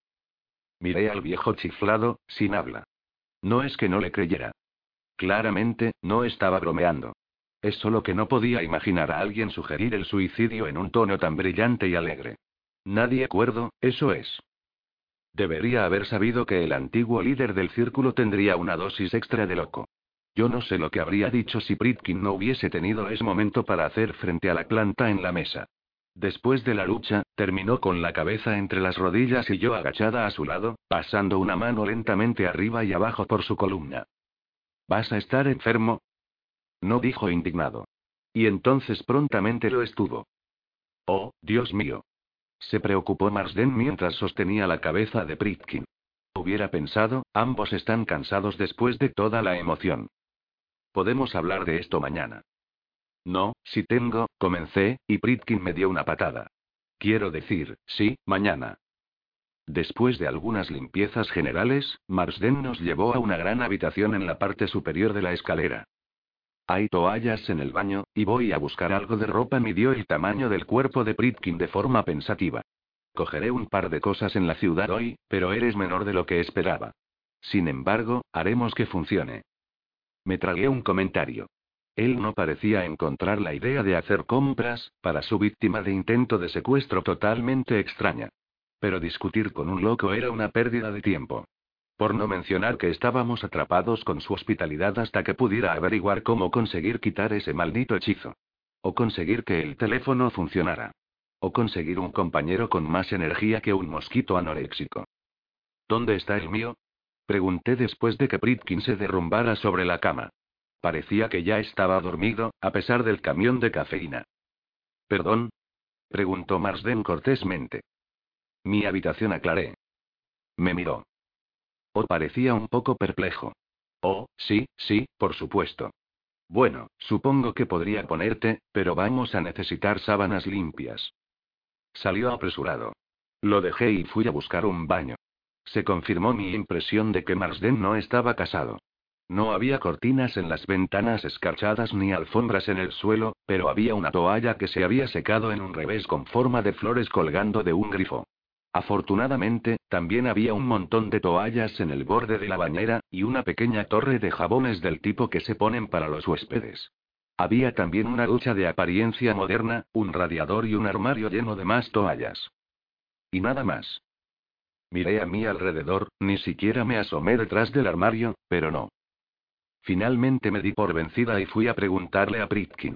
Speaker 1: Miré al viejo chiflado, sin habla. No es que no le creyera. Claramente, no estaba bromeando. Es solo que no podía imaginar a alguien sugerir el suicidio en un tono tan brillante y alegre. Nadie acuerdo, eso es. Debería haber sabido que el antiguo líder del círculo tendría una dosis extra de loco. Yo no sé lo que habría dicho si Pritkin no hubiese tenido ese momento para hacer frente a la planta en la mesa. Después de la lucha, terminó con la cabeza entre las rodillas y yo agachada a su lado, pasando una mano lentamente arriba y abajo por su columna. ¿Vas a estar enfermo? No dijo indignado. Y entonces prontamente lo estuvo. Oh, Dios mío. Se preocupó Marsden mientras sostenía la cabeza de Pritkin. Hubiera pensado, ambos están cansados después de toda la emoción. Podemos hablar de esto mañana. No, si tengo, comencé, y Pritkin me dio una patada. Quiero decir, sí, mañana. Después de algunas limpiezas generales, Marsden nos llevó a una gran habitación en la parte superior de la escalera. Hay toallas en el baño, y voy a buscar algo de ropa. Midió el tamaño del cuerpo de Pritkin de forma pensativa. Cogeré un par de cosas en la ciudad hoy, pero eres menor de lo que esperaba. Sin embargo, haremos que funcione. Me tragué un comentario. Él no parecía encontrar la idea de hacer compras, para su víctima de intento de secuestro totalmente extraña. Pero discutir con un loco era una pérdida de tiempo. Por no mencionar que estábamos atrapados con su hospitalidad hasta que pudiera averiguar cómo conseguir quitar ese maldito hechizo. O conseguir que el teléfono funcionara. O conseguir un compañero con más energía que un mosquito anoréxico. ¿Dónde está el mío? Pregunté después de que Pritkin se derrumbara sobre la cama. Parecía que ya estaba dormido, a pesar del camión de cafeína. ¿Perdón? preguntó Marsden cortésmente. Mi habitación aclaré. Me miró. O parecía un poco perplejo. Oh, sí, sí, por supuesto. Bueno, supongo que podría ponerte, pero vamos a necesitar sábanas limpias. Salió apresurado. Lo dejé y fui a buscar un baño. Se confirmó mi impresión de que Marsden no estaba casado. No había cortinas en las ventanas escarchadas ni alfombras en el suelo, pero había una toalla que se había secado en un revés con forma de flores colgando de un grifo. Afortunadamente, también había un montón de toallas en el borde de la bañera, y una pequeña torre de jabones del tipo que se ponen para los huéspedes. Había también una ducha de apariencia moderna, un radiador y un armario lleno de más toallas. Y nada más. Miré a mi alrededor, ni siquiera me asomé detrás del armario, pero no. Finalmente me di por vencida y fui a preguntarle a Pritkin.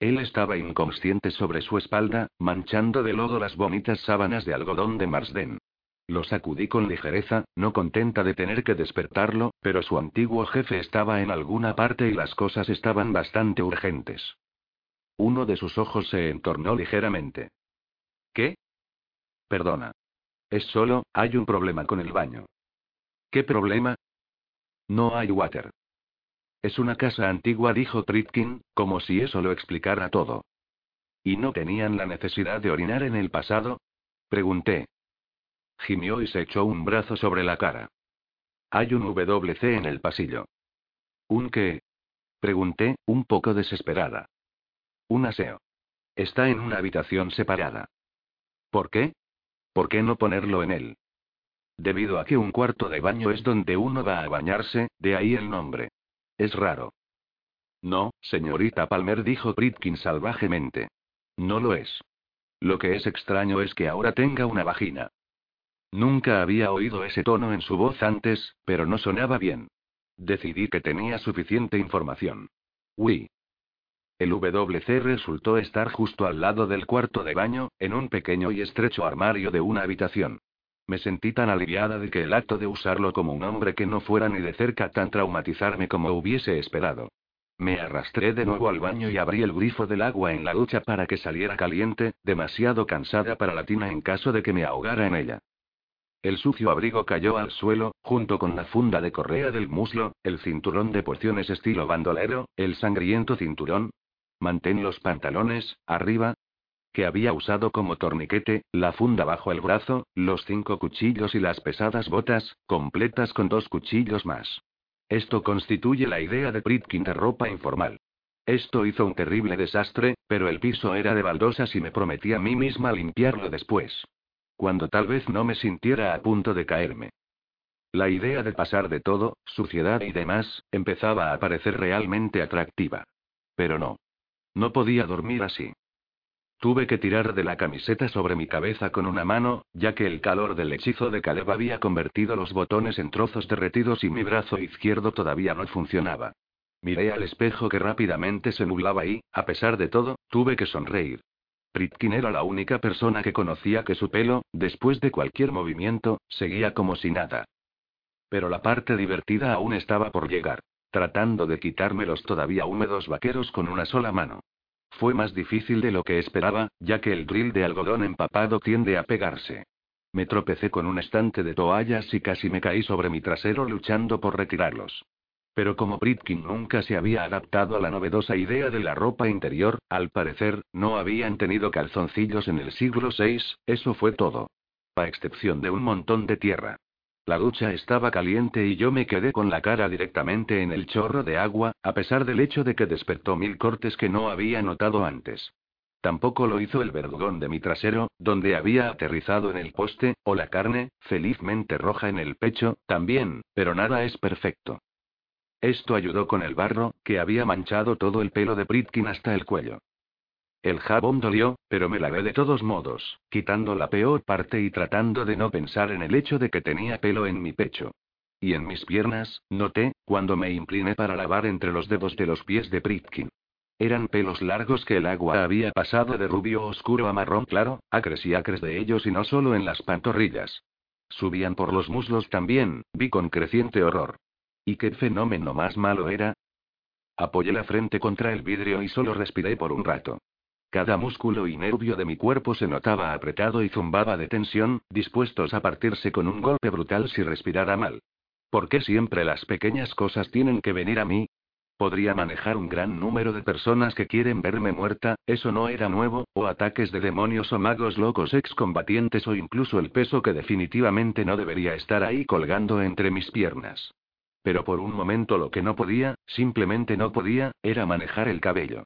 Speaker 1: Él estaba inconsciente sobre su espalda, manchando de lodo las bonitas sábanas de algodón de Marsden. Lo sacudí con ligereza, no contenta de tener que despertarlo, pero su antiguo jefe estaba en alguna parte y las cosas estaban bastante urgentes. Uno de sus ojos se entornó ligeramente. ¿Qué? Perdona. Es solo, hay un problema con el baño. ¿Qué problema? No hay water. Es una casa antigua, dijo Tritkin, como si eso lo explicara todo. ¿Y no tenían la necesidad de orinar en el pasado? Pregunté. Gimió y se echó un brazo sobre la cara. Hay un WC en el pasillo. ¿Un qué? Pregunté, un poco desesperada. Un aseo. Está en una habitación separada. ¿Por qué? ¿Por qué no ponerlo en él? Debido a que un cuarto de baño es donde uno va a bañarse, de ahí el nombre. Es raro. No, señorita Palmer, dijo Pritkin salvajemente. No lo es. Lo que es extraño es que ahora tenga una vagina. Nunca había oído ese tono en su voz antes, pero no sonaba bien. Decidí que tenía suficiente información. Uy. El WC resultó estar justo al lado del cuarto de baño, en un pequeño y estrecho armario de una habitación. Me sentí tan aliviada de que el acto de usarlo como un hombre que no fuera ni de cerca tan traumatizarme como hubiese esperado. Me arrastré de nuevo al baño y abrí el grifo del agua en la ducha para que saliera caliente, demasiado cansada para la tina en caso de que me ahogara en ella. El sucio abrigo cayó al suelo, junto con la funda de correa del muslo, el cinturón de porciones estilo bandolero, el sangriento cinturón. Mantén los pantalones, arriba, que había usado como torniquete, la funda bajo el brazo, los cinco cuchillos y las pesadas botas, completas con dos cuchillos más. Esto constituye la idea de Pritkin de ropa informal. Esto hizo un terrible desastre, pero el piso era de baldosas y me prometí a mí misma limpiarlo después. Cuando tal vez no me sintiera a punto de caerme. La idea de pasar de todo, suciedad y demás, empezaba a parecer realmente atractiva. Pero no. No podía dormir así. Tuve que tirar de la camiseta sobre mi cabeza con una mano, ya que el calor del hechizo de Caleb había convertido los botones en trozos derretidos y mi brazo izquierdo todavía no funcionaba. Miré al espejo que rápidamente se nublaba y, a pesar de todo, tuve que sonreír. Pritkin era la única persona que conocía que su pelo, después de cualquier movimiento, seguía como si nada. Pero la parte divertida aún estaba por llegar. Tratando de quitarme los todavía húmedos vaqueros con una sola mano. Fue más difícil de lo que esperaba, ya que el drill de algodón empapado tiende a pegarse. Me tropecé con un estante de toallas y casi me caí sobre mi trasero luchando por retirarlos. Pero como Britkin nunca se había adaptado a la novedosa idea de la ropa interior, al parecer, no habían tenido calzoncillos en el siglo VI, eso fue todo. A excepción de un montón de tierra. La ducha estaba caliente y yo me quedé con la cara directamente en el chorro de agua, a pesar del hecho de que despertó mil cortes que no había notado antes. Tampoco lo hizo el verdugón de mi trasero, donde había aterrizado en el poste, o la carne, felizmente roja en el pecho, también, pero nada es perfecto. Esto ayudó con el barro, que había manchado todo el pelo de Pritkin hasta el cuello. El jabón dolió, pero me lavé de todos modos, quitando la peor parte y tratando de no pensar en el hecho de que tenía pelo en mi pecho. Y en mis piernas, noté, cuando me incliné para lavar entre los dedos de los pies de Pritkin. Eran pelos largos que el agua había pasado de rubio oscuro a marrón claro, acres y acres de ellos y no solo en las pantorrillas. Subían por los muslos también, vi con creciente horror. ¿Y qué fenómeno más malo era? Apoyé la frente contra el vidrio y solo respiré por un rato. Cada músculo y nervio de mi cuerpo se notaba apretado y zumbaba de tensión, dispuestos a partirse con un golpe brutal si respirara mal. ¿Por qué siempre las pequeñas cosas tienen que venir a mí? Podría manejar un gran número de personas que quieren verme muerta, eso no era nuevo, o ataques de demonios o magos locos excombatientes o incluso el peso que definitivamente no debería estar ahí colgando entre mis piernas. pero por un momento lo que no podía, simplemente no podía, era manejar el cabello.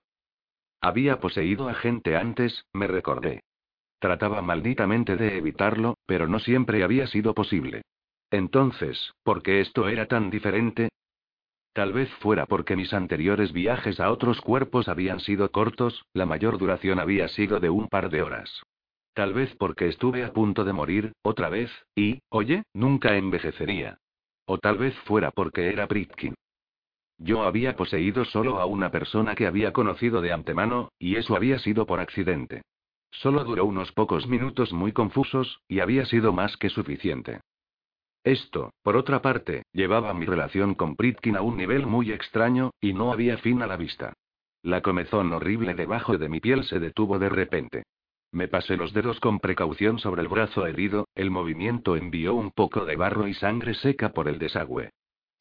Speaker 1: Había poseído a gente antes, me recordé. Trataba malditamente de evitarlo, pero no siempre había sido posible. Entonces, ¿por qué esto era tan diferente? Tal vez fuera porque mis anteriores viajes a otros cuerpos habían sido cortos, la mayor duración había sido de un par de horas. Tal vez porque estuve a punto de morir, otra vez, y, oye, nunca envejecería. O tal vez fuera porque era Pritkin. Yo había poseído solo a una persona que había conocido de antemano, y eso había sido por accidente. Solo duró unos pocos minutos muy confusos, y había sido más que suficiente. Esto, por otra parte, llevaba mi relación con Pritkin a un nivel muy extraño, y no había fin a la vista. La comezón horrible debajo de mi piel se detuvo de repente. Me pasé los dedos con precaución sobre el brazo herido, el movimiento envió un poco de barro y sangre seca por el desagüe.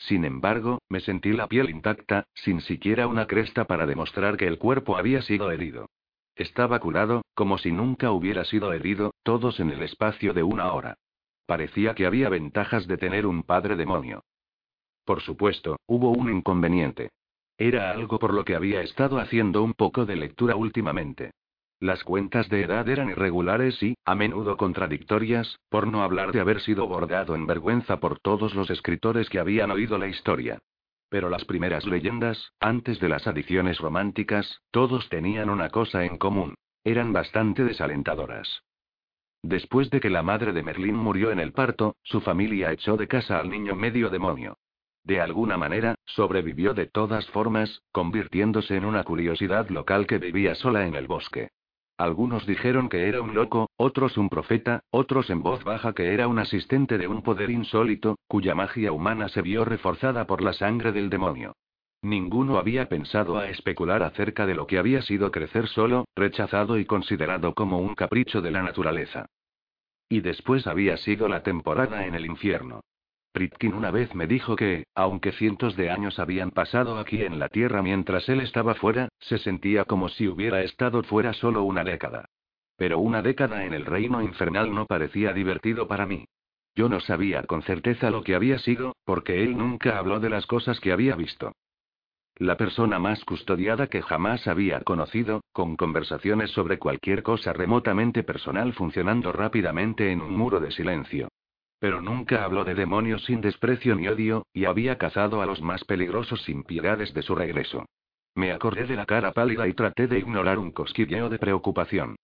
Speaker 1: Sin embargo, me sentí la piel intacta, sin siquiera una cresta para demostrar que el cuerpo había sido herido. Estaba curado, como si nunca hubiera sido herido, todos en el espacio de una hora. Parecía que había ventajas de tener un padre demonio. Por supuesto, hubo un inconveniente. Era algo por lo que había estado haciendo un poco de lectura últimamente. Las cuentas de edad eran irregulares y, a menudo contradictorias, por no hablar de haber sido bordado en vergüenza por todos los escritores que habían oído la historia. Pero las primeras leyendas, antes de las adiciones románticas, todos tenían una cosa en común. Eran bastante desalentadoras. Después de que la madre de Merlín murió en el parto, su familia echó de casa al niño medio demonio. De alguna manera, sobrevivió de todas formas, convirtiéndose en una curiosidad local que vivía sola en el bosque. Algunos dijeron que era un loco, otros un profeta, otros en voz baja que era un asistente de un poder insólito, cuya magia humana se vio reforzada por la sangre del demonio. Ninguno había pensado a especular acerca de lo que había sido crecer solo, rechazado y considerado como un capricho de la naturaleza. Y después había sido la temporada en el infierno. Pritkin una vez me dijo que, aunque cientos de años habían pasado aquí en la Tierra mientras él estaba fuera, se sentía como si hubiera estado fuera solo una década. Pero una década en el reino infernal no parecía divertido para mí. Yo no sabía con certeza lo que había sido, porque él nunca habló de las cosas que había visto. La persona más custodiada que jamás había conocido, con conversaciones sobre cualquier cosa remotamente personal funcionando rápidamente en un muro de silencio. Pero nunca habló de demonios sin desprecio ni odio, y había cazado a los más peligrosos sin piedad desde su regreso. Me acordé de la cara pálida y traté de ignorar un cosquilleo de preocupación.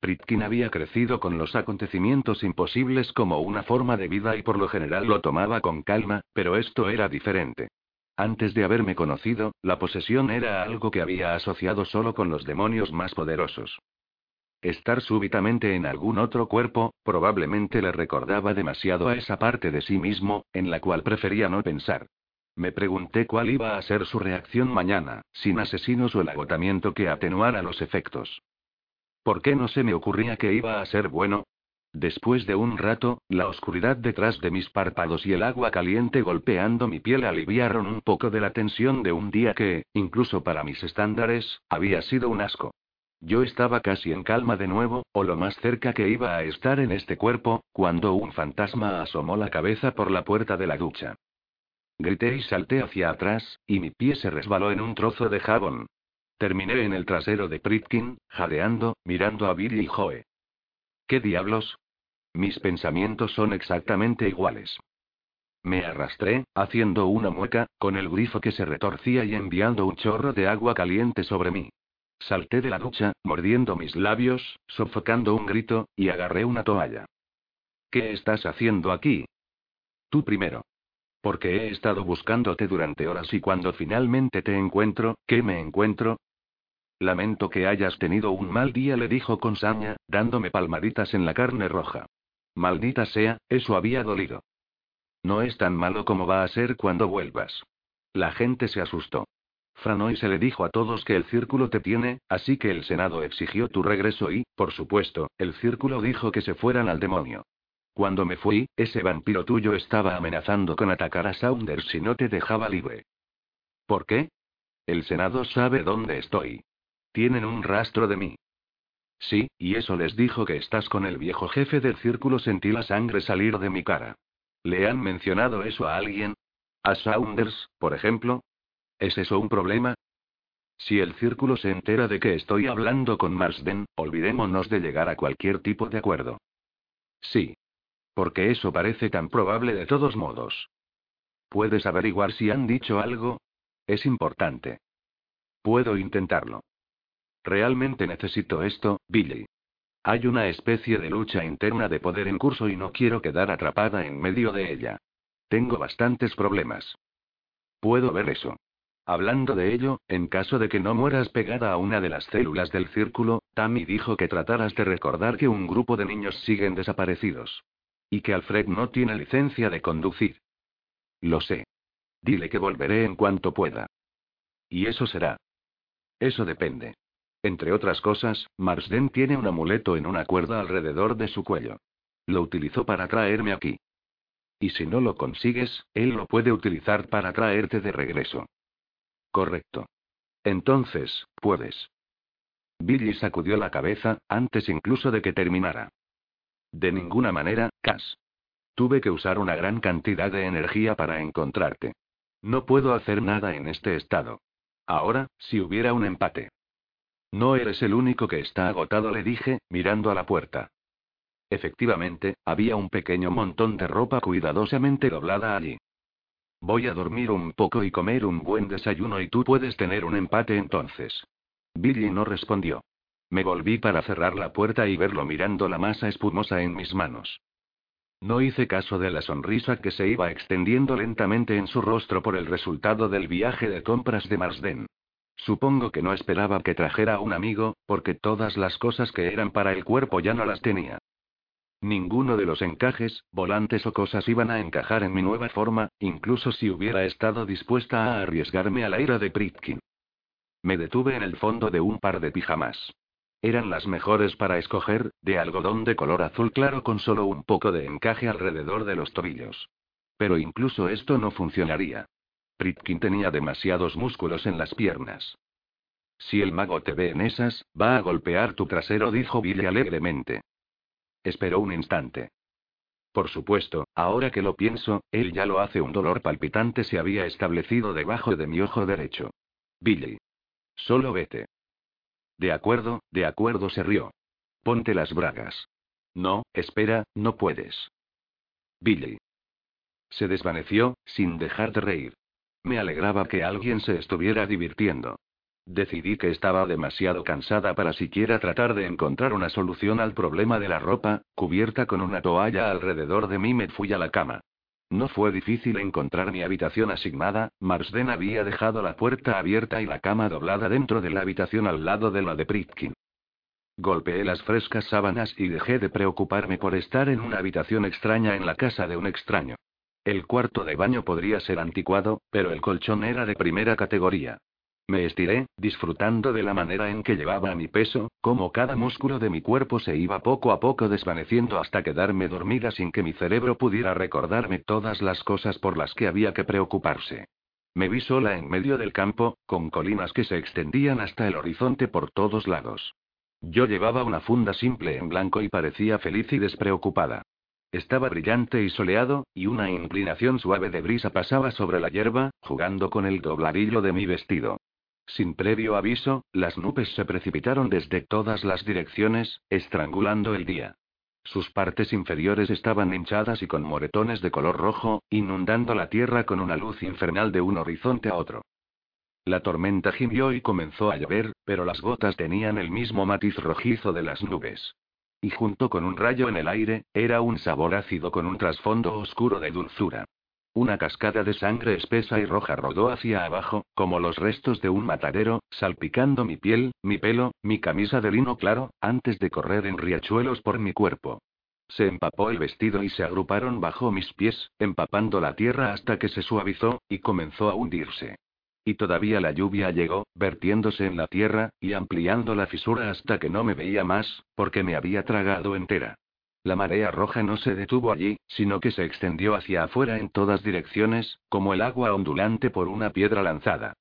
Speaker 1: Pritkin había crecido con los acontecimientos imposibles como una forma de vida y por lo general lo tomaba con calma, pero esto era diferente. Antes de haberme conocido, la posesión era algo que había asociado solo con los demonios más poderosos. Estar súbitamente en algún otro cuerpo, probablemente le recordaba demasiado a esa parte de sí mismo, en la cual prefería no pensar. Me pregunté cuál iba a ser su reacción mañana, sin asesinos o el agotamiento que atenuara los efectos. ¿Por qué no se me ocurría que iba a ser bueno? Después de un rato, la oscuridad detrás de mis párpados y el agua caliente golpeando mi piel aliviaron un poco de la tensión de un día que, incluso para mis estándares, había sido un asco. Yo estaba casi en calma de nuevo, o lo más cerca que iba a estar en este cuerpo, cuando un fantasma asomó la cabeza por la puerta de la ducha. Grité y salté hacia atrás, y mi pie se resbaló en un trozo de jabón. Terminé en el trasero de Pritkin, jadeando, mirando a Billy y Joe. ¿Qué diablos? Mis pensamientos son exactamente iguales. Me arrastré, haciendo una mueca, con el grifo que se retorcía y enviando un chorro de agua caliente sobre mí. Salté de la ducha, mordiendo mis labios, sofocando un grito, y agarré una toalla. ¿Qué estás haciendo aquí? Tú primero. Porque he estado buscándote durante horas y cuando finalmente te encuentro, ¿qué me encuentro? Lamento que hayas tenido un mal día, le dijo con saña, dándome palmaditas en la carne roja. Maldita sea, eso había dolido. No es tan malo como va a ser cuando vuelvas. La gente se asustó. Franoy se le dijo a todos que el círculo te tiene, así que el Senado exigió tu regreso y, por supuesto, el círculo dijo que se fueran al demonio. Cuando me fui, ese vampiro tuyo estaba amenazando con atacar a Saunders si no te dejaba libre. ¿Por qué? El Senado sabe dónde estoy. Tienen un rastro de mí. Sí, y eso les dijo que estás con el viejo jefe del círculo. Sentí la sangre salir de mi cara. ¿Le han mencionado eso a alguien? ¿A Saunders, por ejemplo? ¿Es eso un problema? Si el círculo se entera de que estoy hablando con Marsden, olvidémonos de llegar a cualquier tipo de acuerdo. Sí. Porque eso parece tan probable de todos modos. ¿Puedes averiguar si han dicho algo? Es importante. Puedo intentarlo. Realmente necesito esto, Billy. Hay una especie de lucha interna de poder en curso y no quiero quedar atrapada en medio de ella. Tengo bastantes problemas. Puedo ver eso. Hablando de ello, en caso de que no mueras pegada a una de las células del círculo, Tammy dijo que trataras de recordar que un grupo de niños siguen desaparecidos. Y que Alfred no tiene licencia de conducir. Lo sé. Dile que volveré en cuanto pueda. Y eso será. Eso depende. Entre otras cosas, Marsden tiene un amuleto en una cuerda alrededor de su cuello. Lo utilizó para traerme aquí. Y si no lo consigues, él lo puede utilizar para traerte de regreso. Correcto. Entonces, puedes. Billy sacudió la cabeza, antes incluso de que terminara. De ninguna manera, Cass. Tuve que usar una gran cantidad de energía para encontrarte. No puedo hacer nada en este estado. Ahora, si hubiera un empate. No eres el único que está agotado, le dije, mirando a la puerta. Efectivamente, había un pequeño montón de ropa cuidadosamente doblada allí. Voy a dormir un poco y comer un buen desayuno y tú puedes tener un empate entonces. Billy no respondió. Me volví para cerrar la puerta y verlo mirando la masa espumosa en mis manos. No hice caso de la sonrisa que se iba extendiendo lentamente en su rostro por el resultado del viaje de compras de Marsden. Supongo que no esperaba que trajera a un amigo, porque todas las cosas que eran para el cuerpo ya no las tenía. Ninguno de los encajes, volantes o cosas iban a encajar en mi nueva forma, incluso si hubiera estado dispuesta a arriesgarme a la ira de Pritkin. Me detuve en el fondo de un par de pijamas. Eran las mejores para escoger, de algodón de color azul claro con solo un poco de encaje alrededor de los tobillos. Pero incluso esto no funcionaría. Pritkin tenía demasiados músculos en las piernas. Si el mago te ve en esas, va a golpear tu trasero, dijo Billy alegremente. Esperó un instante. Por supuesto, ahora que lo pienso, él ya lo hace. Un dolor palpitante se había establecido debajo de mi ojo derecho. Billy. Solo vete. De acuerdo, de acuerdo, se rió. Ponte las bragas. No, espera, no puedes. Billy. Se desvaneció, sin dejar de reír. Me alegraba que alguien se estuviera divirtiendo. Decidí que estaba demasiado cansada para siquiera tratar de encontrar una solución al problema de la ropa, cubierta con una toalla alrededor de mí me fui a la cama. No fue difícil encontrar mi habitación asignada, Marsden había dejado la puerta abierta y la cama doblada dentro de la habitación al lado de la de Pritkin. Golpeé las frescas sábanas y dejé de preocuparme por estar en una habitación extraña en la casa de un extraño. El cuarto de baño podría ser anticuado, pero el colchón era de primera categoría. Me estiré, disfrutando de la manera en que llevaba mi peso, como cada músculo de mi cuerpo se iba poco a poco desvaneciendo hasta quedarme dormida sin que mi cerebro pudiera recordarme todas las cosas por las que había que preocuparse. Me vi sola en medio del campo, con colinas que se extendían hasta el horizonte por todos lados. Yo llevaba una funda simple en blanco y parecía feliz y despreocupada. Estaba brillante y soleado, y una inclinación suave de brisa pasaba sobre la hierba, jugando con el dobladillo de mi vestido. Sin previo aviso, las nubes se precipitaron desde todas las direcciones, estrangulando el día. Sus partes inferiores estaban hinchadas y con moretones de color rojo, inundando la tierra con una luz infernal de un horizonte a otro. La tormenta gimió y comenzó a llover, pero las gotas tenían el mismo matiz rojizo de las nubes. Y junto con un rayo en el aire, era un sabor ácido con un trasfondo oscuro de dulzura. Una cascada de sangre espesa y roja rodó hacia abajo, como los restos de un matadero, salpicando mi piel, mi pelo, mi camisa de lino claro, antes de correr en riachuelos por mi cuerpo. Se empapó el vestido y se agruparon bajo mis pies, empapando la tierra hasta que se suavizó, y comenzó a hundirse. Y todavía la lluvia llegó, vertiéndose en la tierra, y ampliando la fisura hasta que no me veía más, porque me había tragado entera. La marea roja no se detuvo allí, sino que se extendió hacia afuera en todas direcciones, como el agua ondulante por una piedra lanzada.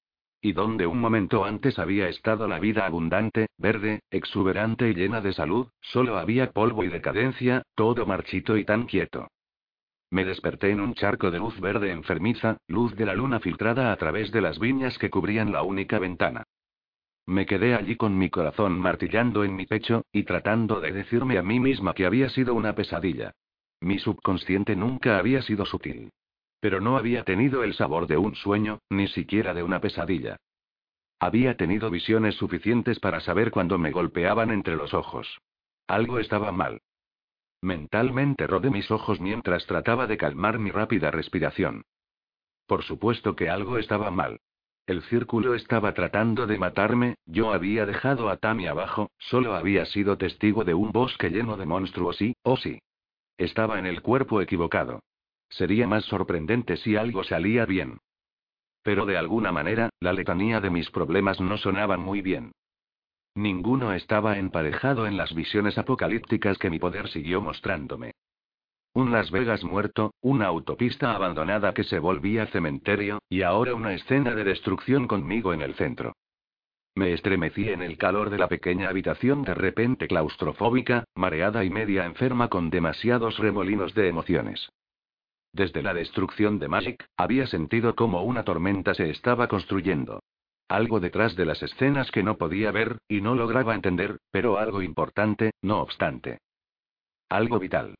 Speaker 1: Y donde un momento antes había estado la vida abundante, verde, exuberante y llena de salud, solo había polvo y decadencia, todo marchito y tan quieto. Me desperté en un charco de luz verde enfermiza, luz de la luna filtrada a través de las viñas que cubrían la única ventana. Me quedé allí con mi corazón martillando en mi pecho, y tratando de decirme a mí misma que había sido una pesadilla. Mi subconsciente nunca había sido sutil. Pero no había tenido el sabor de un sueño, ni siquiera de una pesadilla. Había tenido visiones suficientes para saber cuando me golpeaban entre los ojos. Algo estaba mal. Mentalmente rodé mis ojos mientras trataba de calmar mi rápida respiración. Por supuesto que algo estaba mal. El círculo estaba tratando de matarme, yo había dejado a Tammy abajo, solo había sido testigo de un bosque lleno de monstruos y, oh sí. Estaba en el cuerpo equivocado. Sería más sorprendente si algo salía bien. Pero de alguna manera, la letanía de mis problemas no sonaban muy bien. Ninguno estaba emparejado en las visiones apocalípticas que mi poder siguió mostrándome. Un Las Vegas muerto, una autopista abandonada que se volvía cementerio, y ahora una escena de destrucción conmigo en el centro. Me estremecí en el calor de la pequeña habitación de repente claustrofóbica, mareada y media enferma con demasiados remolinos de emociones. Desde la destrucción de Magic, había sentido como una tormenta se estaba construyendo. Algo detrás de las escenas que no podía ver, y no lograba entender, pero algo importante, no obstante. Algo vital.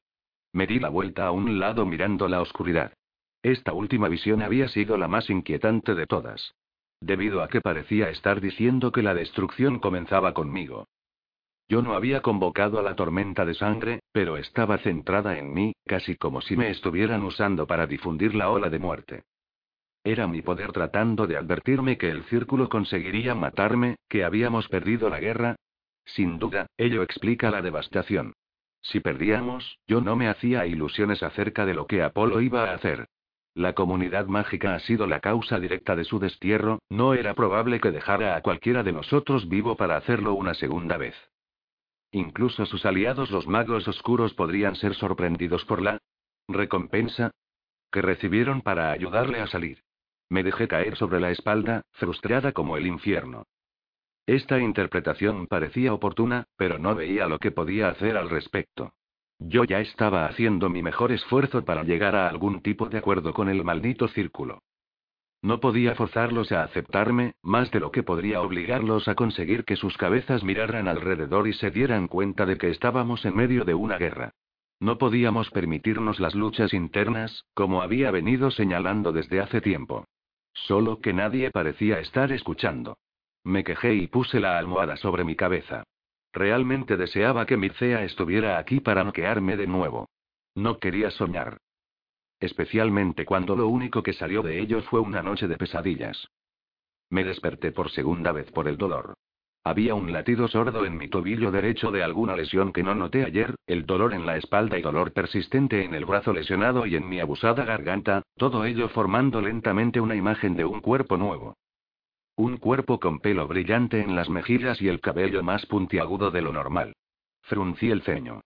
Speaker 1: Me di la vuelta a un lado mirando la oscuridad. Esta última visión había sido la más inquietante de todas. Debido a que parecía estar diciendo que la destrucción comenzaba conmigo. Yo no había convocado a la tormenta de sangre, pero estaba centrada en mí, casi como si me estuvieran usando para difundir la ola de muerte. Era mi poder tratando de advertirme que el círculo conseguiría matarme, que habíamos perdido la guerra. Sin duda, ello explica la devastación. Si perdíamos, yo no me hacía ilusiones acerca de lo que Apolo iba a hacer. La comunidad mágica ha sido la causa directa de su destierro, no era probable que dejara a cualquiera de nosotros vivo para hacerlo una segunda vez. Incluso sus aliados los magos oscuros podrían ser sorprendidos por la recompensa que recibieron para ayudarle a salir. Me dejé caer sobre la espalda, frustrada como el infierno. Esta interpretación parecía oportuna, pero no veía lo que podía hacer al respecto. Yo ya estaba haciendo mi mejor esfuerzo para llegar a algún tipo de acuerdo con el maldito círculo. No podía forzarlos a aceptarme, más de lo que podría obligarlos a conseguir que sus cabezas miraran alrededor y se dieran cuenta de que estábamos en medio de una guerra. No podíamos permitirnos las luchas internas, como había venido señalando desde hace tiempo. Solo que nadie parecía estar escuchando. Me quejé y puse la almohada sobre mi cabeza. Realmente deseaba que Mircea estuviera aquí para noquearme de nuevo. No quería soñar. Especialmente cuando lo único que salió de ello fue una noche de pesadillas. Me desperté por segunda vez por el dolor. Había un latido sordo en mi tobillo derecho de alguna lesión que no noté ayer, el dolor en la espalda y dolor persistente en el brazo lesionado y en mi abusada garganta, todo ello formando lentamente una imagen de un cuerpo nuevo. Un cuerpo con pelo brillante en las mejillas y el cabello más puntiagudo de lo normal. Fruncí el ceño.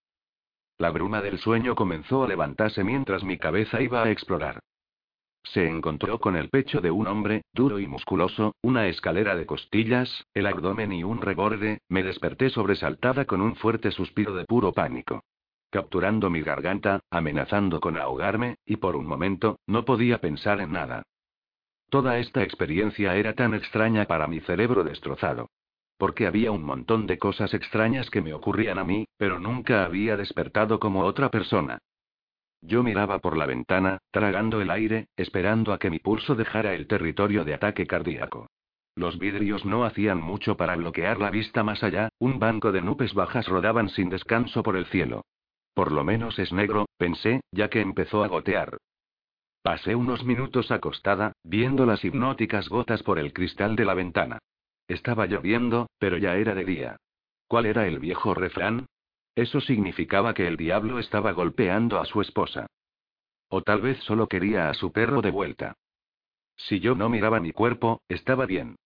Speaker 1: La bruma del sueño comenzó a levantarse mientras mi cabeza iba a explorar. Se encontró con el pecho de un hombre, duro y musculoso, una escalera de costillas, el abdomen y un reborde, me desperté sobresaltada con un fuerte suspiro de puro pánico. Capturando mi garganta, amenazando con ahogarme, y por un momento, no podía pensar en nada. Toda esta experiencia era tan extraña para mi cerebro destrozado. Porque había un montón de cosas extrañas que me ocurrían a mí, pero nunca había despertado como otra persona. Yo miraba por la ventana, tragando el aire, esperando a que mi pulso dejara el territorio de ataque cardíaco. Los vidrios no hacían mucho para bloquear la vista más allá, un banco de nubes bajas rodaban sin descanso por el cielo. Por lo menos es negro, pensé, ya que empezó a gotear. Pasé unos minutos acostada, viendo las hipnóticas gotas por el cristal de la ventana. Estaba lloviendo, pero ya era de día. ¿Cuál era el viejo refrán? Eso significaba que el diablo estaba golpeando a su esposa. O tal vez solo quería a su perro de vuelta. Si yo no miraba mi cuerpo, estaba bien.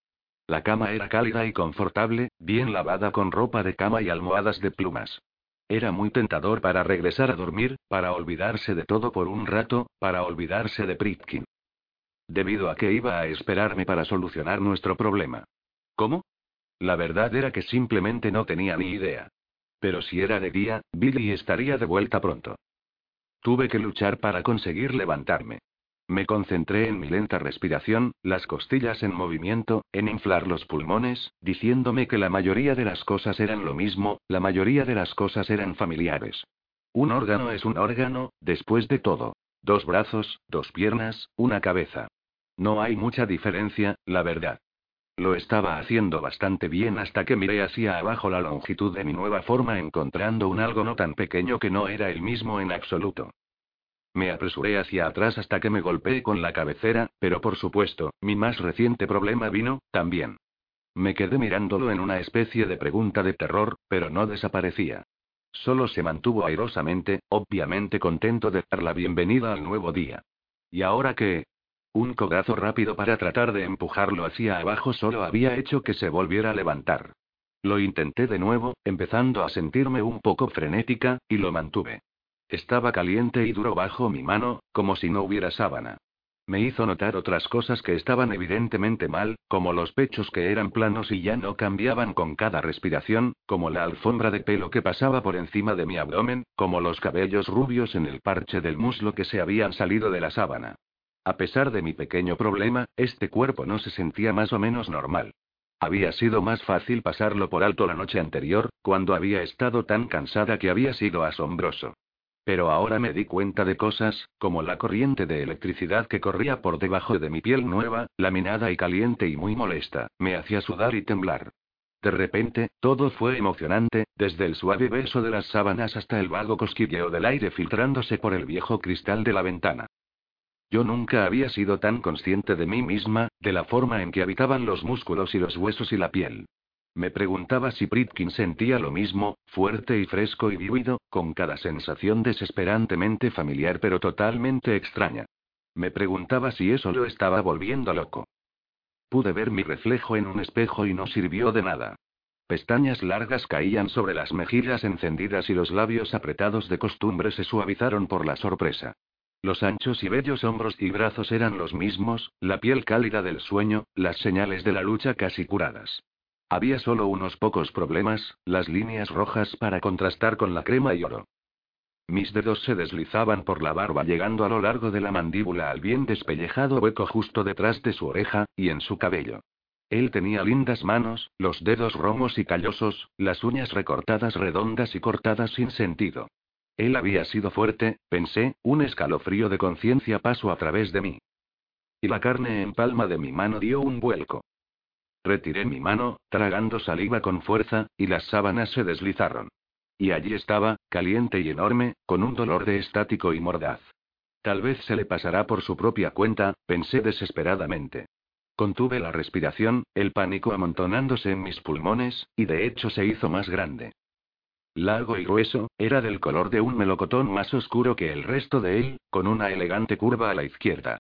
Speaker 1: La cama era cálida y confortable, bien lavada con ropa de cama y almohadas de plumas. Era muy tentador para regresar a dormir, para olvidarse de todo por un rato, para olvidarse de Pritkin. Debido a que iba a esperarme para solucionar nuestro problema. ¿Cómo? La verdad era que simplemente no tenía ni idea. Pero si era de día, Billy estaría de vuelta pronto. Tuve que luchar para conseguir levantarme. Me concentré en mi lenta respiración, las costillas en movimiento, en inflar los pulmones, diciéndome que la mayoría de las cosas eran lo mismo, la mayoría de las cosas eran familiares. Un órgano es un órgano, después de todo. Dos brazos, dos piernas, una cabeza. No hay mucha diferencia, la verdad. Lo estaba haciendo bastante bien hasta que miré hacia abajo la longitud de mi nueva forma encontrando un algo no tan pequeño que no era el mismo en absoluto. Me apresuré hacia atrás hasta que me golpeé con la cabecera, pero por supuesto, mi más reciente problema vino, también. Me quedé mirándolo en una especie de pregunta de terror, pero no desaparecía. Solo se mantuvo airosamente, obviamente contento de dar la bienvenida al nuevo día. ¿Y ahora qué? Un codazo rápido para tratar de empujarlo hacia abajo solo había hecho que se volviera a levantar. Lo intenté de nuevo, empezando a sentirme un poco frenética, y lo mantuve. Estaba caliente y duro bajo mi mano, como si no hubiera sábana. Me hizo notar otras cosas que estaban evidentemente mal, como los pechos que eran planos y ya no cambiaban con cada respiración, como la alfombra de pelo que pasaba por encima de mi abdomen, como los cabellos rubios en el parche del muslo que se habían salido de la sábana. A pesar de mi pequeño problema, este cuerpo no se sentía más o menos normal. Había sido más fácil pasarlo por alto la noche anterior, cuando había estado tan cansada que había sido asombroso. Pero ahora me di cuenta de cosas, como la corriente de electricidad que corría por debajo de mi piel nueva, laminada y caliente y muy molesta, me hacía sudar y temblar. De repente, todo fue emocionante, desde el suave beso de las sábanas hasta el vago cosquilleo del aire filtrándose por el viejo cristal de la ventana. Yo nunca había sido tan consciente de mí misma, de la forma en que habitaban los músculos y los huesos y la piel. Me preguntaba si Pritkin sentía lo mismo, fuerte y fresco y vivido, con cada sensación desesperantemente familiar pero totalmente extraña. Me preguntaba si eso lo estaba volviendo loco. Pude ver mi reflejo en un espejo y no sirvió de nada. Pestañas largas caían sobre las mejillas encendidas y los labios apretados de costumbre se suavizaron por la sorpresa. Los anchos y bellos hombros y brazos eran los mismos, la piel cálida del sueño, las señales de la lucha casi curadas. Había solo unos pocos problemas, las líneas rojas para contrastar con la crema y oro. Mis dedos se deslizaban por la barba llegando a lo largo de la mandíbula al bien despellejado hueco justo detrás de su oreja, y en su cabello. Él tenía lindas manos, los dedos romos y callosos, las uñas recortadas redondas y cortadas sin sentido. Él había sido fuerte, pensé, un escalofrío de conciencia pasó a través de mí. Y la carne en palma de mi mano dio un vuelco. Retiré mi mano, tragando saliva con fuerza, y las sábanas se deslizaron. Y allí estaba, caliente y enorme, con un dolor de estático y mordaz. Tal vez se le pasará por su propia cuenta, pensé desesperadamente. Contuve la respiración, el pánico amontonándose en mis pulmones, y de hecho se hizo más grande. Largo y grueso, era del color de un melocotón más oscuro que el resto de él, con una elegante curva a la izquierda.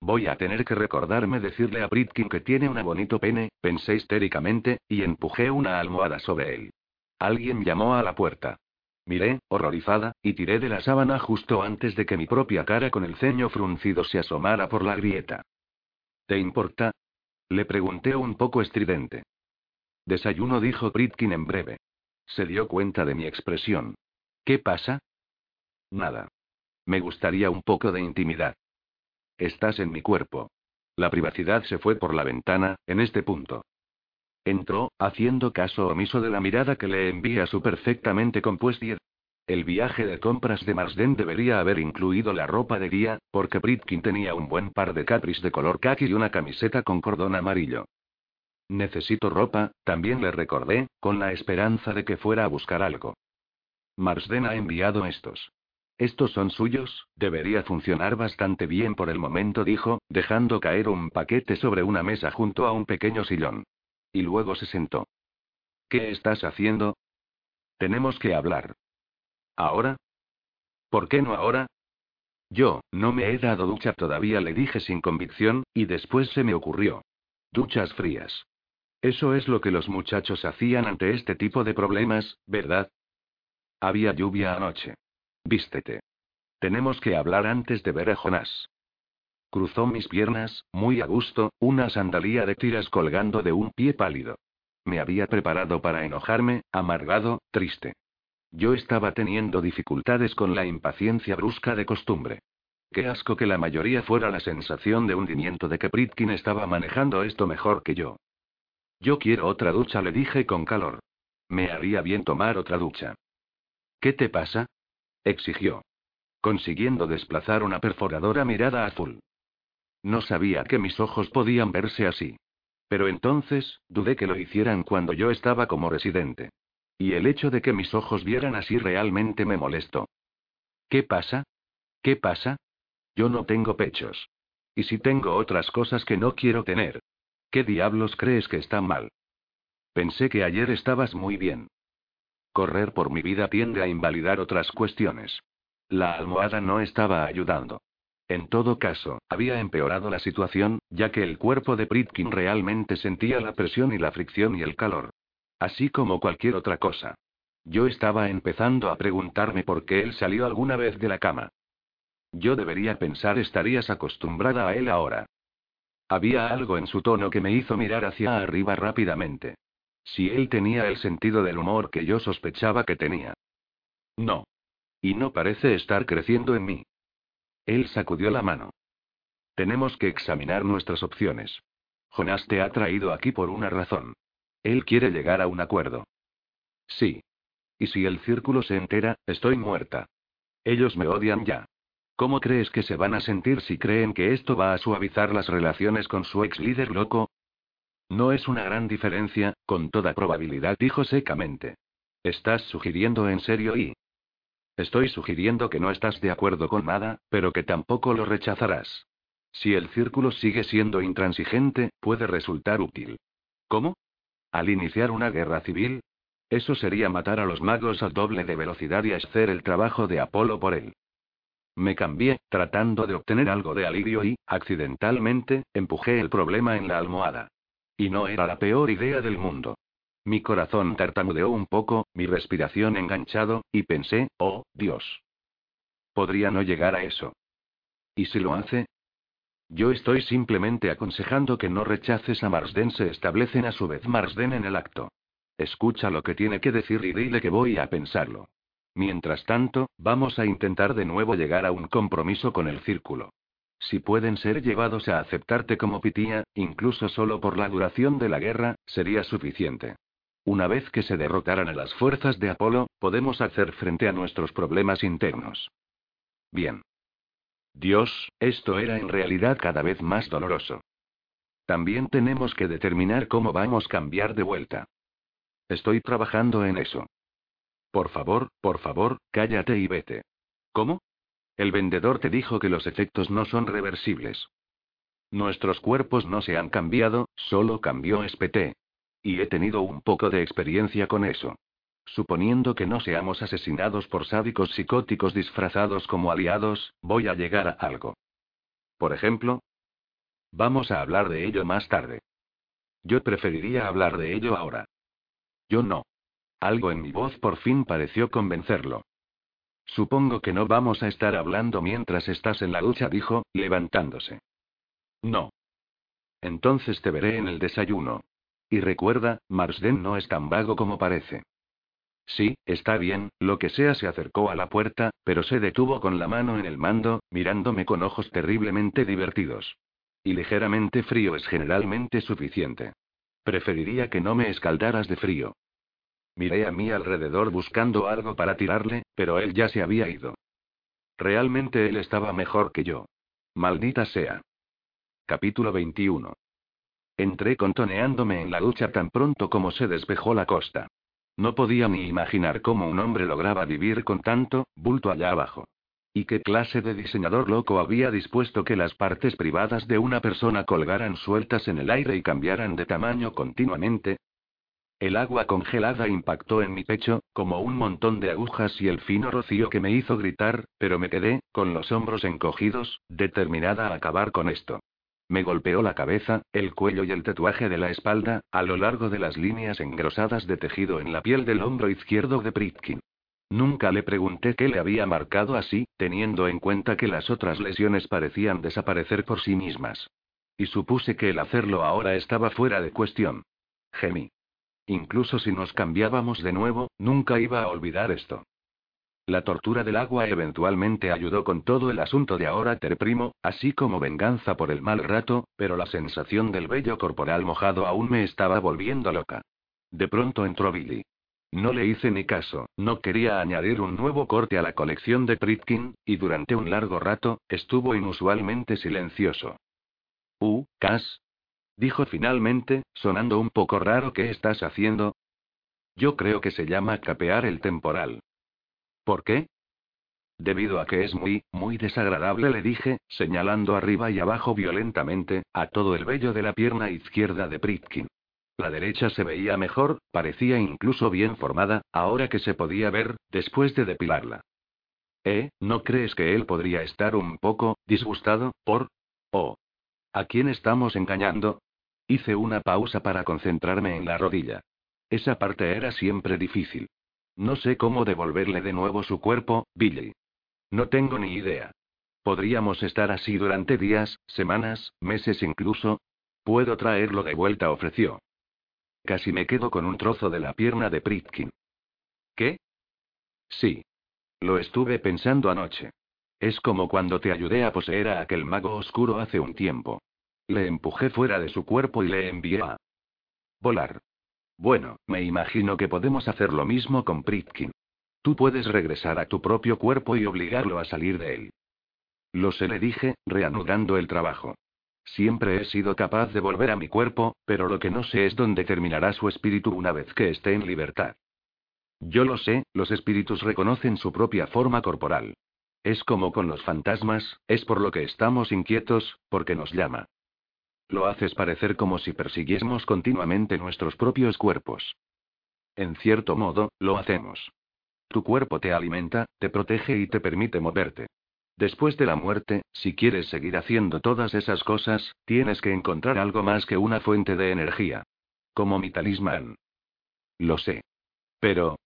Speaker 1: Voy a tener que recordarme decirle a Britkin que tiene un bonito pene, pensé histéricamente, y empujé una almohada sobre él. Alguien llamó a la puerta. Miré, horrorizada, y tiré de la sábana justo antes de que mi propia cara con el ceño fruncido se asomara por la grieta. ¿Te importa? Le pregunté un poco estridente. Desayuno, dijo Britkin en breve. Se dio cuenta de mi expresión. ¿Qué pasa? Nada. Me gustaría un poco de intimidad. Estás en mi cuerpo. La privacidad se fue por la ventana, en este punto. Entró, haciendo caso omiso de la mirada que le envía su perfectamente compuesta. El viaje de compras de Marsden debería haber incluido la ropa de día, porque Britkin tenía un buen par de capris de color khaki y una camiseta con cordón amarillo. Necesito ropa, también le recordé, con la esperanza de que fuera a buscar algo. Marsden ha enviado estos. Estos son suyos, debería funcionar bastante bien por el momento, dijo, dejando caer un paquete sobre una mesa junto a un pequeño sillón. Y luego se sentó. ¿Qué estás haciendo? Tenemos que hablar. ¿Ahora? ¿Por qué no ahora? Yo, no me he dado ducha todavía, le dije sin convicción, y después se me ocurrió. Duchas frías. Eso es lo que los muchachos hacían ante este tipo de problemas, ¿verdad? Había lluvia anoche. Vístete. Tenemos que hablar antes de ver a Jonás. Cruzó mis piernas, muy a gusto, una sandalía de tiras colgando de un pie pálido. Me había preparado para enojarme, amargado, triste. Yo estaba teniendo dificultades con la impaciencia brusca de costumbre. Qué asco que la mayoría fuera la sensación de hundimiento de que Pritkin estaba manejando esto mejor que yo. Yo quiero otra ducha, le dije con calor. Me haría bien tomar otra ducha. ¿Qué te pasa? Exigió. Consiguiendo desplazar una perforadora mirada azul. No sabía que mis ojos podían verse así. Pero entonces, dudé que lo hicieran cuando yo estaba como residente. Y el hecho de que mis ojos vieran así realmente me molestó. ¿Qué pasa? ¿Qué pasa? Yo no tengo pechos. Y si tengo otras cosas que no quiero tener. ¿Qué diablos crees que está mal? Pensé que ayer estabas muy bien. Correr por mi vida tiende a invalidar otras cuestiones. La almohada no estaba ayudando. En todo caso, había empeorado la situación, ya que el cuerpo de Pritkin realmente sentía la presión y la fricción y el calor. Así como cualquier otra cosa. Yo estaba empezando a preguntarme por qué él salió alguna vez de la cama. Yo debería pensar estarías acostumbrada a él ahora. Había algo en su tono que me hizo mirar hacia arriba rápidamente. Si él tenía el sentido del humor que yo sospechaba que tenía. No. Y no parece estar creciendo en mí. Él sacudió la mano. Tenemos que examinar nuestras opciones. Jonás te ha traído aquí por una razón. Él quiere llegar a un acuerdo. Sí. Y si el círculo se entera, estoy muerta. Ellos me odian ya. ¿Cómo crees que se van a sentir si creen que esto va a suavizar las relaciones con su ex líder loco? No es una gran diferencia, con toda probabilidad, dijo secamente. Estás sugiriendo en serio y... Estoy sugiriendo que no estás de acuerdo con nada, pero que tampoco lo rechazarás. Si el círculo sigue siendo intransigente, puede resultar útil. ¿Cómo? ¿Al iniciar una guerra civil? Eso sería matar a los magos al doble de velocidad y hacer el trabajo de Apolo por él. Me cambié, tratando de obtener algo de alivio y, accidentalmente, empujé el problema en la almohada. Y no era la peor idea del mundo. Mi corazón tartamudeó un poco, mi respiración enganchado, y pensé, oh, Dios. Podría no llegar a eso. ¿Y si lo hace? Yo estoy simplemente aconsejando que no rechaces a Marsden. Se establecen a su vez Marsden en el acto. Escucha lo que tiene que decir y dile que voy a pensarlo. Mientras tanto, vamos a intentar de nuevo llegar a un compromiso con el círculo. Si pueden ser llevados a aceptarte como pitía, incluso solo por la duración de la guerra, sería suficiente. Una vez que se derrotaran a las fuerzas de Apolo, podemos hacer frente a nuestros problemas internos. Bien. Dios, esto era en realidad cada vez más doloroso. También tenemos que determinar cómo vamos a cambiar de vuelta. Estoy trabajando en eso. Por favor, por favor, cállate y vete. ¿Cómo? El vendedor te dijo que los efectos no son reversibles. Nuestros cuerpos no se han cambiado, solo cambió SPT. Y he tenido un poco de experiencia con eso. Suponiendo que no seamos asesinados por sádicos psicóticos disfrazados como aliados, voy a llegar a algo. Por ejemplo, vamos a hablar de ello más tarde. Yo preferiría hablar de ello ahora. Yo no. Algo en mi voz por fin pareció convencerlo. Supongo que no vamos a estar hablando mientras estás en la ducha, dijo, levantándose. No. Entonces te veré en el desayuno. Y recuerda, Marsden no es tan vago como parece. Sí, está bien, lo que sea se acercó a la puerta, pero se detuvo con la mano en el mando, mirándome con ojos terriblemente divertidos. Y ligeramente frío es generalmente suficiente. Preferiría que no me escaldaras de frío. Miré a mi alrededor buscando algo para tirarle, pero él ya se había ido. Realmente él estaba mejor que yo. Maldita sea. Capítulo 21. Entré contoneándome en la ducha tan pronto como se despejó la costa. No podía ni imaginar cómo un hombre lograba vivir con tanto bulto allá abajo. ¿Y qué clase de diseñador loco había dispuesto que las partes privadas de una persona colgaran sueltas en el aire y cambiaran de tamaño continuamente? El agua congelada impactó en mi pecho, como un montón de agujas y el fino rocío que me hizo gritar, pero me quedé, con los hombros encogidos, determinada a acabar con esto. Me golpeó la cabeza, el cuello y el tatuaje de la espalda, a lo largo de las líneas engrosadas de tejido en la piel del hombro izquierdo de Pritkin. Nunca le pregunté qué le había marcado así, teniendo en cuenta que las otras lesiones parecían desaparecer por sí mismas. Y supuse que el hacerlo ahora estaba fuera de cuestión. Gemí. Incluso si nos cambiábamos de nuevo, nunca iba a olvidar esto. La tortura del agua eventualmente ayudó con todo el asunto de ahora ter primo, así como venganza por el mal rato, pero la sensación del vello corporal mojado aún me estaba volviendo loca. De pronto entró Billy. No le hice ni caso, no quería añadir un nuevo corte a la colección de Pritkin, y durante un largo rato, estuvo inusualmente silencioso. Uh, Cas. Dijo finalmente, sonando un poco raro, ¿qué estás haciendo? Yo creo que se llama capear el temporal. ¿Por qué? Debido a que es muy, muy desagradable, le dije, señalando arriba y abajo violentamente, a todo el vello de la pierna izquierda de Pritkin. La derecha se veía mejor, parecía incluso bien formada, ahora que se podía ver, después de depilarla. ¿Eh? ¿No crees que él podría estar un poco disgustado por... Oh. ¿A quién estamos engañando? Hice una pausa para concentrarme en la rodilla. Esa parte era siempre difícil. No sé cómo devolverle de nuevo su cuerpo, Billy. No tengo ni idea. Podríamos estar así durante días, semanas, meses incluso. Puedo traerlo de vuelta, ofreció. Casi me quedo con un trozo de la pierna de Pritkin. ¿Qué? Sí. Lo estuve pensando anoche. Es como cuando te ayudé a poseer a aquel mago oscuro hace un tiempo. Le empujé fuera de su cuerpo y le envié a volar. Bueno, me imagino que podemos hacer lo mismo con Pritkin. Tú puedes regresar a tu propio cuerpo y obligarlo a salir de él. Lo sé, le dije, reanudando el trabajo. Siempre he sido capaz de volver a mi cuerpo, pero lo que no sé es dónde terminará su espíritu una vez que esté en libertad. Yo lo sé, los espíritus reconocen su propia forma corporal. Es como con los fantasmas, es por lo que estamos inquietos, porque nos llama. Lo haces parecer como si persiguiésemos continuamente nuestros propios cuerpos. En cierto modo, lo hacemos. Tu cuerpo te alimenta, te protege y te permite moverte. Después de la muerte, si quieres seguir haciendo todas esas cosas, tienes que encontrar algo más que una fuente de energía. Como mi talismán. Lo sé. Pero...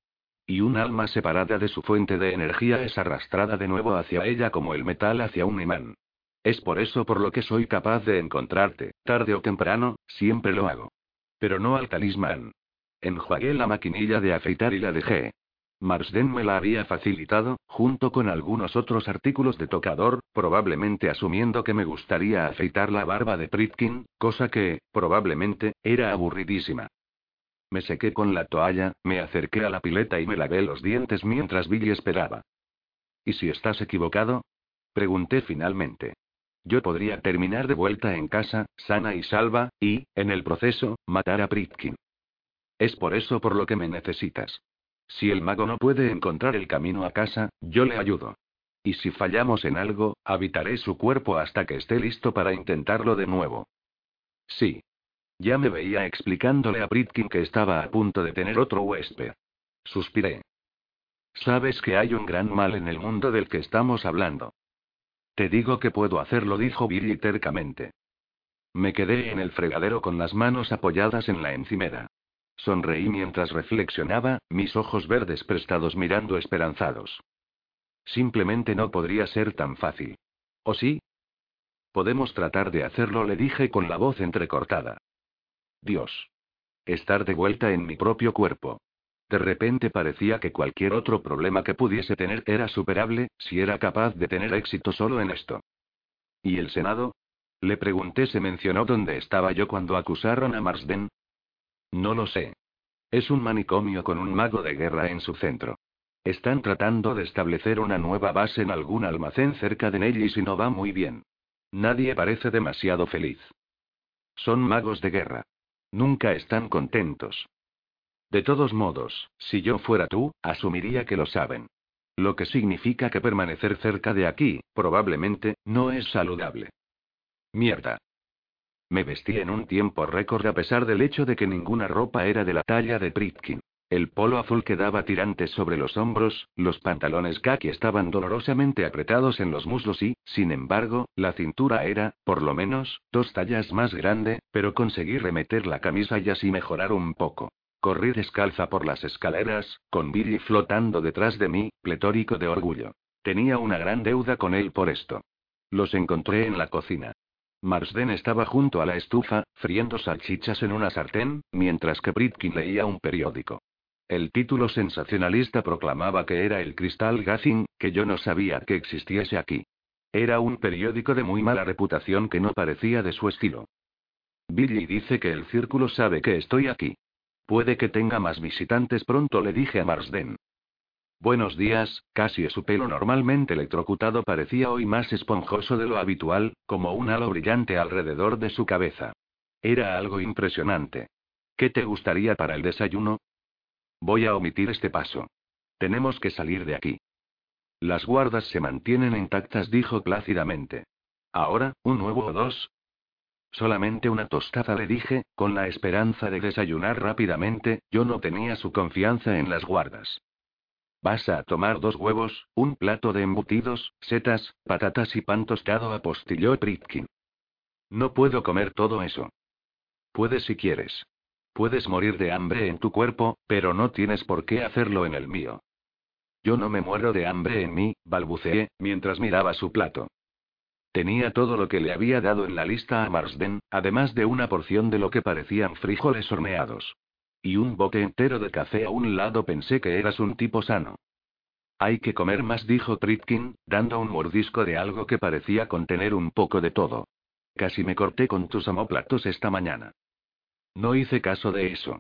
Speaker 1: Y un alma separada de su fuente de energía es arrastrada de nuevo hacia ella como el metal hacia un imán. Es por eso por lo que soy capaz de encontrarte, tarde o temprano, siempre lo hago. Pero no al talismán. Enjuagué la maquinilla de afeitar y la dejé. Marsden me la había facilitado, junto con algunos otros artículos de tocador, probablemente asumiendo que me gustaría afeitar la barba de Pritkin, cosa que, probablemente, era aburridísima. Me sequé con la toalla, me acerqué a la pileta y me lavé los dientes mientras Billy esperaba. ¿Y si estás equivocado? Pregunté finalmente. Yo podría terminar de vuelta en casa, sana y salva, y, en el proceso, matar a Pritkin. Es por eso por lo que me necesitas. Si el mago no puede encontrar el camino a casa, yo le ayudo. Y si fallamos en algo, habitaré su cuerpo hasta que esté listo para intentarlo de nuevo. Sí. Ya me veía explicándole a Pritkin que estaba a punto de tener otro huésped. Suspiré. Sabes que hay un gran mal en el mundo del que estamos hablando. Te digo que puedo hacerlo, dijo Billy tercamente. Me quedé en el fregadero con las manos apoyadas en la encimera. Sonreí mientras reflexionaba, mis ojos verdes prestados mirando esperanzados. Simplemente no podría ser tan fácil. ¿O sí? Podemos tratar de hacerlo, le dije con la voz entrecortada. Dios. Estar de vuelta en mi propio cuerpo. De repente parecía que cualquier otro problema que pudiese tener era superable, si era capaz de tener éxito solo en esto. ¿Y el Senado? Le pregunté, ¿se mencionó dónde estaba yo cuando acusaron a Marsden? No lo sé. Es un manicomio con un mago de guerra en su centro. Están tratando de establecer una nueva base en algún almacén cerca de Nellis y no va muy bien. Nadie parece demasiado feliz. Son magos de guerra. Nunca están contentos. De todos modos, si yo fuera tú, asumiría que lo saben. Lo que significa que permanecer cerca de aquí, probablemente, no es saludable. Mierda. Me vestí en un tiempo récord a pesar del hecho de que ninguna ropa era de la talla de Pritkin. El polo azul quedaba tirante sobre los hombros, los pantalones khaki estaban dolorosamente apretados en los muslos y, sin embargo, la cintura era, por lo menos, dos tallas más grande, pero conseguí remeter la camisa y así mejorar un poco. Corrí descalza por las escaleras, con Billy flotando detrás de mí, pletórico de orgullo. Tenía una gran deuda con él por esto. Los encontré en la cocina. Marsden estaba junto a la estufa, friendo salchichas en una sartén, mientras que Pritkin leía un periódico. El título sensacionalista proclamaba que era el Cristal Gazing, que yo no sabía que existiese aquí. Era un periódico de muy mala reputación que no parecía de su estilo. Billy dice que el círculo sabe que estoy aquí. Puede que tenga más visitantes pronto, le dije a Marsden. Buenos días, casi su pelo normalmente electrocutado parecía hoy más esponjoso de lo habitual, como un halo brillante alrededor de su cabeza. Era algo impresionante. ¿Qué te gustaría para el desayuno? Voy a omitir este paso. Tenemos que salir de aquí. Las guardas se mantienen intactas, dijo plácidamente. Ahora, un nuevo o dos. Solamente una tostada le dije, con la esperanza de desayunar rápidamente, yo no tenía su confianza en las guardas. Vas a tomar dos huevos, un plato de embutidos, setas, patatas y pan tostado, apostilló Pritkin. No puedo comer todo eso. Puedes si quieres. Puedes morir de hambre en tu cuerpo, pero no tienes por qué hacerlo en el mío. Yo no me muero de hambre en mí, balbuceé, mientras miraba su plato. Tenía todo lo que le había dado en la lista a Marsden, además de una porción de lo que parecían frijoles horneados. Y un bote entero de café a un lado pensé que eras un tipo sano. Hay que comer más, dijo Tritkin, dando un mordisco de algo que parecía contener un poco de todo. Casi me corté con tus amóplatos esta mañana. No hice caso de eso.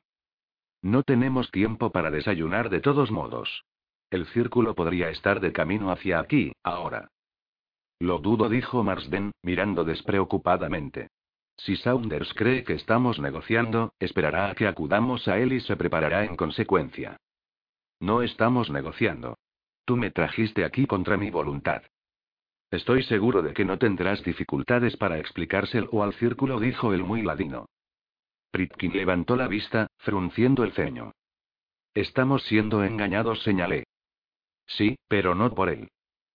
Speaker 1: No tenemos tiempo para desayunar de todos modos. El círculo podría estar de camino hacia aquí, ahora. Lo dudo, dijo Marsden, mirando despreocupadamente. Si Saunders cree que estamos negociando, esperará a que acudamos a él y se preparará en consecuencia. No estamos negociando. Tú me trajiste aquí contra mi voluntad. Estoy seguro de que no tendrás dificultades para explicárselo al círculo, dijo el muy ladino. Pritkin levantó la vista, frunciendo el ceño. Estamos siendo engañados, señalé. Sí, pero no por él.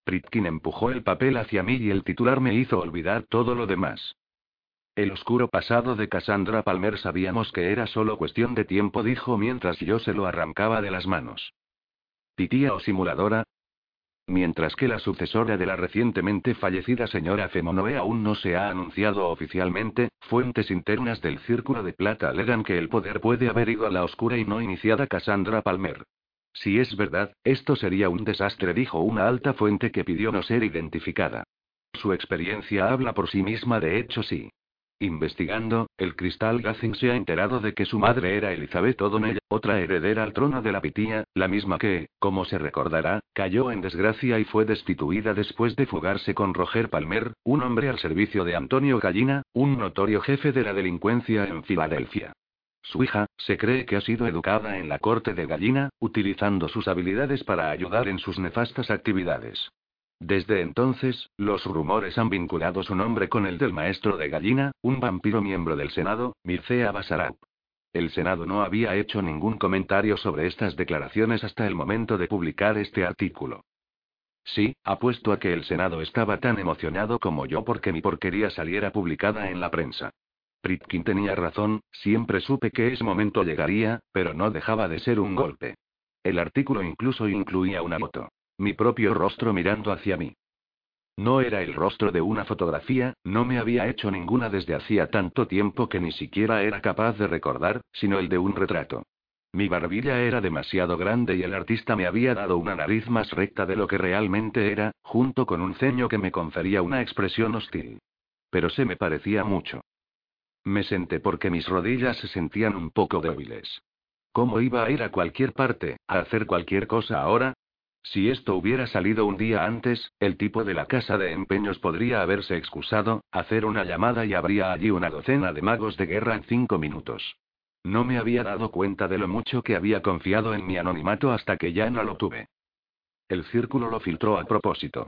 Speaker 1: Pritkin empujó el papel hacia mí y el titular me hizo olvidar todo lo demás. El oscuro pasado de Cassandra Palmer sabíamos que era solo cuestión de tiempo, dijo mientras yo se lo arrancaba de las manos. ¿Titía o simuladora? Mientras que la sucesora de la recientemente fallecida señora Femonoe aún no se ha anunciado oficialmente, fuentes internas del Círculo de Plata alegan que el poder puede haber ido a la oscura y no iniciada Cassandra Palmer. Si es verdad, esto sería un desastre, dijo una alta fuente que pidió no ser identificada. Su experiencia habla por sí misma, de hecho sí. Investigando, el cristal Gazing se ha enterado de que su madre era Elizabeth O'Donnell, otra heredera al trono de la Pitía, la misma que, como se recordará, cayó en desgracia y fue destituida después de fugarse con Roger Palmer, un hombre al servicio de Antonio Gallina, un notorio jefe de la delincuencia en Filadelfia. Su hija, se cree que ha sido educada en la corte de Gallina, utilizando sus habilidades para ayudar en sus nefastas actividades. Desde entonces, los rumores han vinculado su nombre con el del maestro de gallina, un vampiro miembro del Senado, Mircea Basarab. El Senado no había hecho ningún comentario sobre estas declaraciones hasta el momento de publicar este artículo. Sí, apuesto a que el Senado estaba tan emocionado como yo porque mi porquería saliera publicada en la prensa. Pritkin tenía razón, siempre supe que ese momento llegaría, pero no dejaba de ser un golpe. El artículo incluso incluía una foto. Mi propio rostro mirando hacia mí. No era el rostro de una fotografía, no me había hecho ninguna desde hacía tanto tiempo que ni siquiera era capaz de recordar, sino el de un retrato. Mi barbilla era demasiado grande y el artista me había dado una nariz más recta de lo que realmente era, junto con un ceño que me confería una expresión hostil. Pero se me parecía mucho. Me senté porque mis rodillas se sentían un poco débiles. ¿Cómo iba a ir a cualquier parte, a hacer cualquier cosa ahora? Si esto hubiera salido un día antes, el tipo de la casa de empeños podría haberse excusado, hacer una llamada y habría allí una docena de magos de guerra en cinco minutos. No me había dado cuenta de lo mucho que había confiado en mi anonimato hasta que ya no lo tuve. El círculo lo filtró a propósito.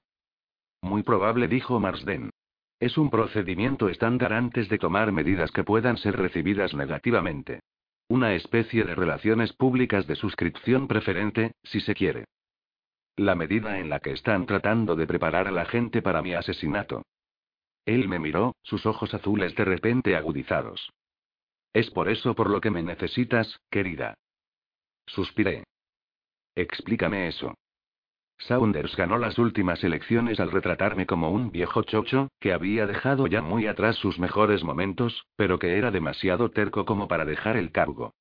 Speaker 1: Muy probable, dijo Marsden. Es un procedimiento estándar antes de tomar medidas que puedan ser recibidas negativamente. Una especie de relaciones públicas de suscripción preferente, si se quiere. La medida en la que están tratando de preparar a la gente para mi asesinato. Él me miró, sus ojos azules de repente agudizados. Es por eso por lo que me necesitas, querida. Suspiré. Explícame eso. Saunders ganó las últimas elecciones al retratarme como un viejo chocho, que había dejado ya muy atrás sus mejores momentos, pero que era demasiado terco como para dejar el cargo.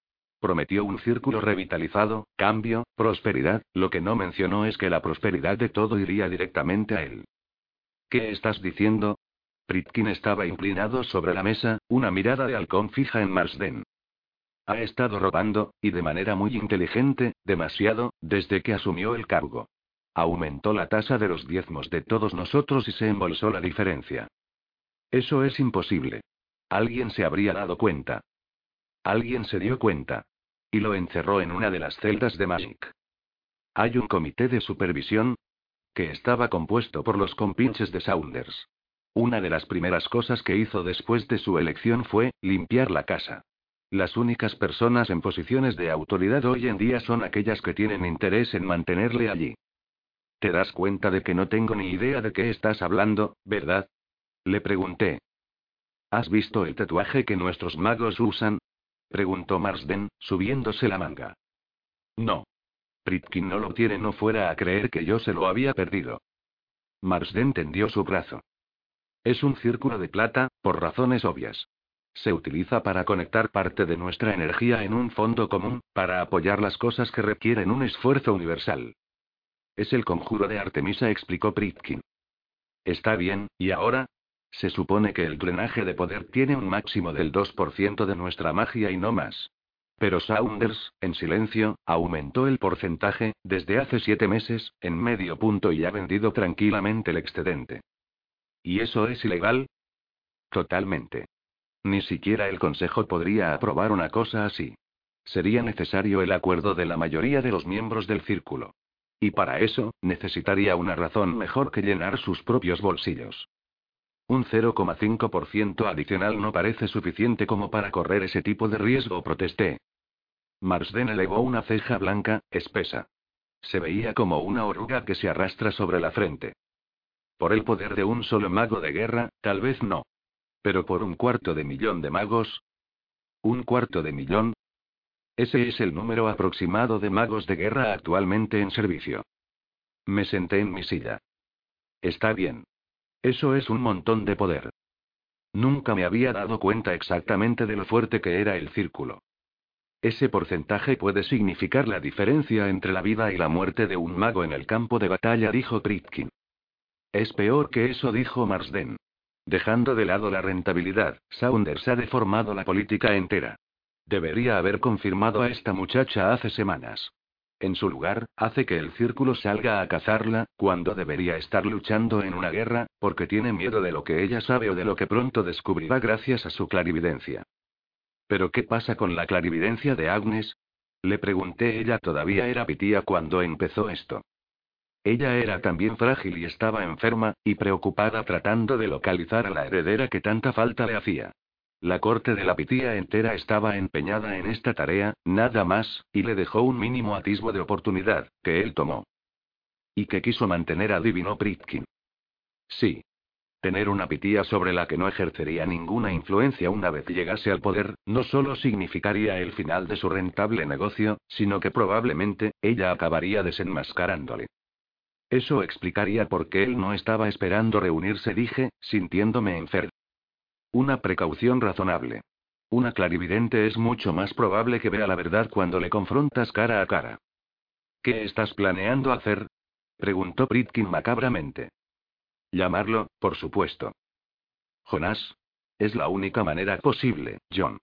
Speaker 1: Prometió un círculo revitalizado, cambio, prosperidad, lo que no mencionó es que la prosperidad de todo iría directamente a él. ¿Qué estás diciendo? Pritkin estaba inclinado sobre la mesa, una mirada de halcón fija en Marsden. Ha estado robando, y de manera muy inteligente, demasiado, desde que asumió el cargo. Aumentó la tasa de los diezmos de todos nosotros y se embolsó la diferencia. Eso es imposible. Alguien se habría dado cuenta. Alguien se dio cuenta y lo encerró en una de las celdas de Magic. Hay un comité de supervisión que estaba compuesto por los compinches de Saunders. Una de las primeras cosas que hizo después de su elección fue limpiar la casa. Las únicas personas en posiciones de autoridad hoy en día son aquellas que tienen interés en mantenerle allí. ¿Te das cuenta de que no tengo ni idea de qué estás hablando, verdad? Le pregunté. ¿Has visto el tatuaje que nuestros magos usan? Preguntó Marsden, subiéndose la manga. No. Pritkin no lo tiene, no fuera a creer que yo se lo había perdido. Marsden tendió su brazo. Es un círculo de plata, por razones obvias. Se utiliza para conectar parte de nuestra energía en un fondo común, para apoyar las cosas que requieren un esfuerzo universal. Es el conjuro de Artemisa, explicó Pritkin. Está bien, ¿y ahora? Se supone que el drenaje de poder tiene un máximo del 2% de nuestra magia y no más. Pero Saunders, en silencio, aumentó el porcentaje, desde hace siete meses, en medio punto y ha vendido tranquilamente el excedente. ¿Y eso es ilegal? Totalmente. Ni siquiera el Consejo podría aprobar una cosa así. Sería necesario el acuerdo de la mayoría de los miembros del círculo. Y para eso, necesitaría una razón mejor que llenar sus propios bolsillos. Un 0,5% adicional no parece suficiente como para correr ese tipo de riesgo, protesté. Marsden elevó una ceja blanca, espesa. Se veía como una oruga que se arrastra sobre la frente. Por el poder de un solo mago de guerra, tal vez no. Pero por un cuarto de millón de magos. ¿Un cuarto de millón? Ese es el número aproximado de magos de guerra actualmente en servicio. Me senté en mi silla. Está bien. Eso es un montón de poder. Nunca me había dado cuenta exactamente de lo fuerte que era el círculo. Ese porcentaje puede significar la diferencia entre la vida y la muerte de un mago en el campo de batalla, dijo Pritkin. Es peor que eso, dijo Marsden. Dejando de lado la rentabilidad, Saunders ha deformado la política entera. Debería haber confirmado a esta muchacha hace semanas. En su lugar, hace que el círculo salga a cazarla, cuando debería estar luchando en una guerra, porque tiene miedo de lo que ella sabe o de lo que pronto descubrirá gracias a su clarividencia. ¿Pero qué pasa con la clarividencia de Agnes? Le pregunté, ella todavía era pitía cuando empezó esto. Ella era también frágil y estaba enferma, y preocupada tratando de localizar a la heredera que tanta falta le hacía. La corte de la pitía entera estaba empeñada en esta tarea, nada más, y le dejó un mínimo atisbo de oportunidad, que él tomó. Y que quiso mantener, adivinó Pritkin. Sí. Tener una pitía sobre la que no ejercería ninguna influencia una vez llegase al poder, no solo significaría el final de su rentable negocio, sino que probablemente, ella acabaría desenmascarándole. Eso explicaría por qué él no estaba esperando reunirse, dije, sintiéndome enfermo. Una precaución razonable. Una clarividente es mucho más probable que vea la verdad cuando le confrontas cara a cara. ¿Qué estás planeando hacer? preguntó Pritkin macabramente. Llamarlo, por supuesto. Jonás. Es la única manera posible, John.